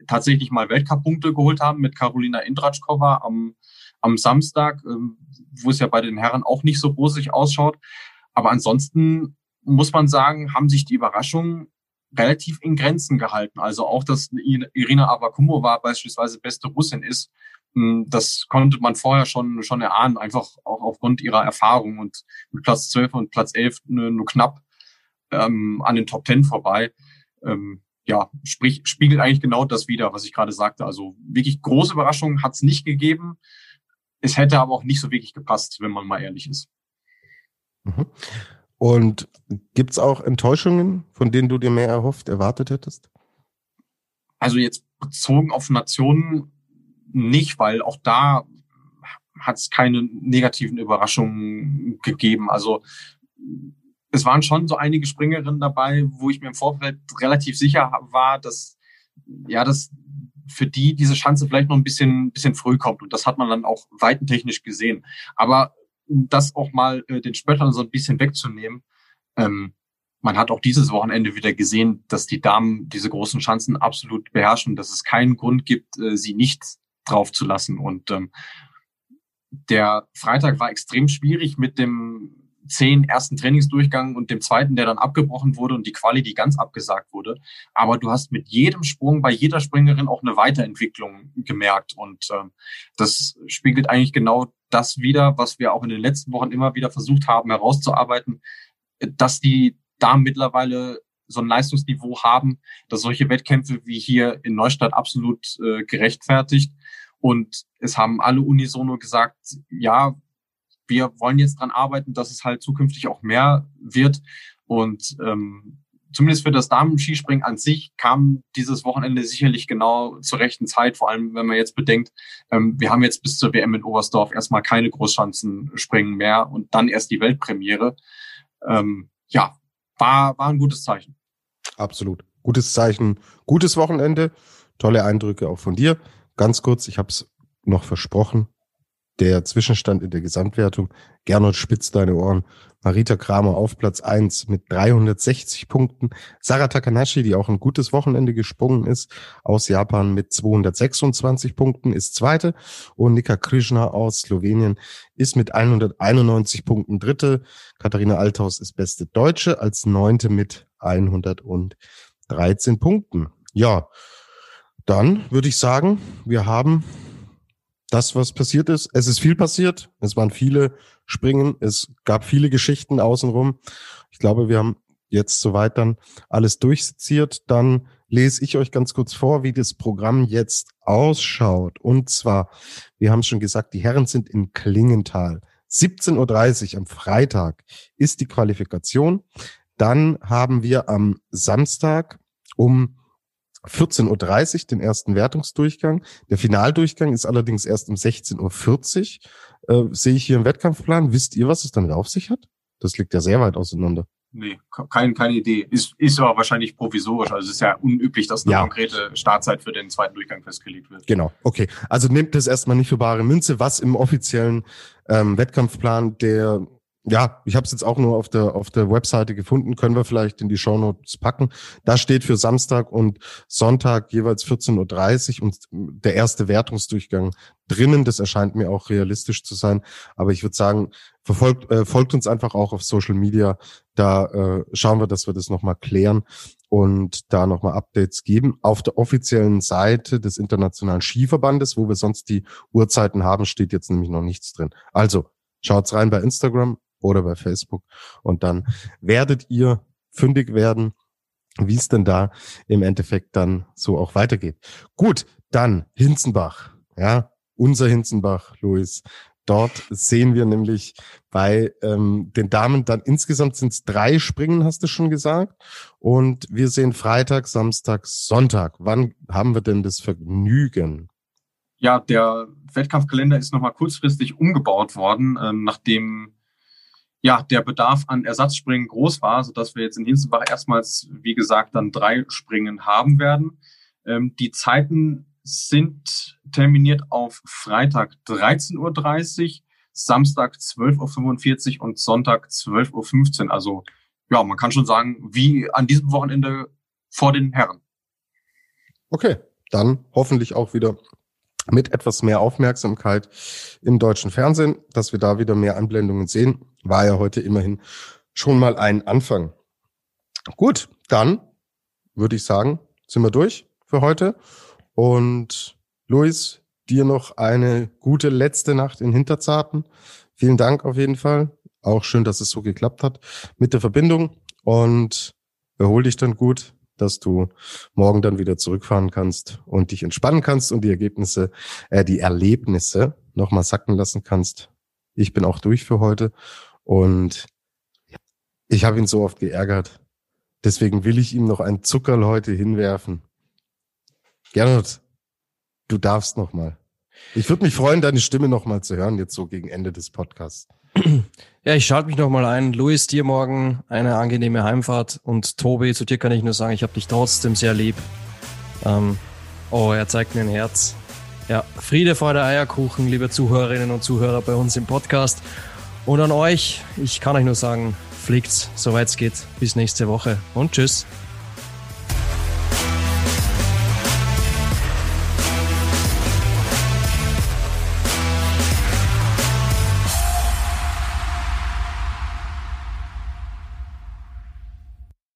tatsächlich mal Weltcup-Punkte geholt haben mit Carolina Indratschkova am am Samstag, ähm, wo es ja bei den Herren auch nicht so rosig ausschaut. Aber ansonsten muss man sagen, haben sich die Überraschungen relativ in Grenzen gehalten. Also auch, dass Irina Avakumova beispielsweise beste Russin ist, hm, das konnte man vorher schon, schon erahnen, einfach auch aufgrund ihrer Erfahrung und mit Platz 12 und Platz 11 nur knapp ähm, an den Top 10 vorbei. Ähm, ja, sprich, spiegelt eigentlich genau das wieder, was ich gerade sagte. Also wirklich große Überraschungen hat es nicht gegeben. Es hätte aber auch nicht so wirklich gepasst, wenn man mal ehrlich ist. Mhm. Und gibt's auch Enttäuschungen, von denen du dir mehr erhofft, erwartet hättest? Also jetzt bezogen auf Nationen nicht, weil auch da hat es keine negativen Überraschungen gegeben. Also es waren schon so einige Springerinnen dabei, wo ich mir im Vorfeld relativ sicher war, dass ja, dass für die diese Chance vielleicht noch ein bisschen, bisschen früh kommt. Und das hat man dann auch weitentechnisch gesehen. Aber um das auch mal äh, den Spöttern so ein bisschen wegzunehmen, ähm, man hat auch dieses Wochenende wieder gesehen, dass die Damen diese großen Chancen absolut beherrschen, dass es keinen Grund gibt, äh, sie nicht drauf zu lassen. Und ähm, der Freitag war extrem schwierig mit dem zehn ersten Trainingsdurchgang und dem zweiten, der dann abgebrochen wurde und die Quali, die ganz abgesagt wurde. Aber du hast mit jedem Sprung bei jeder Springerin auch eine Weiterentwicklung gemerkt. Und äh, das spiegelt eigentlich genau das wieder, was wir auch in den letzten Wochen immer wieder versucht haben herauszuarbeiten, dass die da mittlerweile so ein Leistungsniveau haben, dass solche Wettkämpfe wie hier in Neustadt absolut äh, gerechtfertigt. Und es haben alle unisono gesagt, ja, wir wollen jetzt dran arbeiten, dass es halt zukünftig auch mehr wird. Und ähm, zumindest für das Damen-Skispringen an sich kam dieses Wochenende sicherlich genau zur rechten Zeit, vor allem wenn man jetzt bedenkt, ähm, wir haben jetzt bis zur WM in Oberstdorf erstmal keine Großschanzenspringen mehr und dann erst die Weltpremiere. Ähm, ja, war, war ein gutes Zeichen. Absolut. Gutes Zeichen, gutes Wochenende, tolle Eindrücke auch von dir. Ganz kurz, ich habe es noch versprochen, der Zwischenstand in der Gesamtwertung. Gernot spitzt deine Ohren. Marita Kramer auf Platz eins mit 360 Punkten. Sarah Takanashi, die auch ein gutes Wochenende gesprungen ist, aus Japan mit 226 Punkten, ist zweite. Und Nika Krishna aus Slowenien ist mit 191 Punkten dritte. Katharina Althaus ist beste Deutsche als neunte mit 113 Punkten. Ja, dann würde ich sagen, wir haben das, was passiert ist. Es ist viel passiert. Es waren viele Springen. Es gab viele Geschichten außenrum. Ich glaube, wir haben jetzt soweit dann alles durchseziert. Dann lese ich euch ganz kurz vor, wie das Programm jetzt ausschaut. Und zwar, wir haben schon gesagt, die Herren sind in Klingenthal. 17.30 Uhr am Freitag ist die Qualifikation. Dann haben wir am Samstag um 14.30 Uhr den ersten Wertungsdurchgang. Der Finaldurchgang ist allerdings erst um 16.40 Uhr. Äh, sehe ich hier im Wettkampfplan. Wisst ihr, was es damit auf sich hat? Das liegt ja sehr weit auseinander. Nee, kein, keine Idee. Ist, ist aber wahrscheinlich provisorisch. Also es ist ja unüblich, dass eine ja. konkrete Startzeit für den zweiten Durchgang festgelegt wird. Genau, okay. Also nehmt das erstmal nicht für bare Münze, was im offiziellen ähm, Wettkampfplan der ja, ich habe es jetzt auch nur auf der auf der Webseite gefunden, können wir vielleicht in die Shownotes packen. Da steht für Samstag und Sonntag jeweils 14.30 Uhr und der erste Wertungsdurchgang drinnen. Das erscheint mir auch realistisch zu sein. Aber ich würde sagen, verfolgt äh, folgt uns einfach auch auf Social Media. Da äh, schauen wir, dass wir das nochmal klären und da nochmal Updates geben. Auf der offiziellen Seite des Internationalen Skiverbandes, wo wir sonst die Uhrzeiten haben, steht jetzt nämlich noch nichts drin. Also Schaut's rein bei Instagram oder bei Facebook. Und dann werdet ihr fündig werden, wie es denn da im Endeffekt dann so auch weitergeht. Gut, dann Hinzenbach. Ja, unser Hinzenbach, Luis. Dort sehen wir nämlich bei ähm, den Damen dann insgesamt sind es drei Springen, hast du schon gesagt. Und wir sehen Freitag, Samstag, Sonntag. Wann haben wir denn das Vergnügen? Ja, der Wettkampfkalender ist nochmal kurzfristig umgebaut worden, ähm, nachdem ja, der Bedarf an Ersatzspringen groß war, so dass wir jetzt in Hinzenbach erstmals, wie gesagt, dann drei Springen haben werden. Ähm, die Zeiten sind terminiert auf Freitag 13.30 Uhr, Samstag 12.45 Uhr und Sonntag 12.15 Uhr. Also ja, man kann schon sagen, wie an diesem Wochenende vor den Herren. Okay, dann hoffentlich auch wieder mit etwas mehr Aufmerksamkeit im deutschen Fernsehen, dass wir da wieder mehr Anblendungen sehen, war ja heute immerhin schon mal ein Anfang. Gut, dann würde ich sagen, sind wir durch für heute. Und Luis, dir noch eine gute letzte Nacht in Hinterzarten. Vielen Dank auf jeden Fall. Auch schön, dass es so geklappt hat mit der Verbindung. Und erhol dich dann gut dass du morgen dann wieder zurückfahren kannst und dich entspannen kannst und die Ergebnisse, äh, die Erlebnisse nochmal sacken lassen kannst. Ich bin auch durch für heute und ich habe ihn so oft geärgert. Deswegen will ich ihm noch ein Zuckerl heute hinwerfen. Gernot, du darfst nochmal. Ich würde mich freuen, deine Stimme nochmal zu hören, jetzt so gegen Ende des Podcasts. Ja, ich schalte mich nochmal ein. Luis, dir morgen eine angenehme Heimfahrt. Und Tobi, zu dir kann ich nur sagen, ich habe dich trotzdem sehr lieb. Ähm, oh, er zeigt mir ein Herz. Ja, Friede, Freude, Eierkuchen, liebe Zuhörerinnen und Zuhörer bei uns im Podcast. Und an euch, ich kann euch nur sagen, fliegt's, soweit es geht. Bis nächste Woche und tschüss.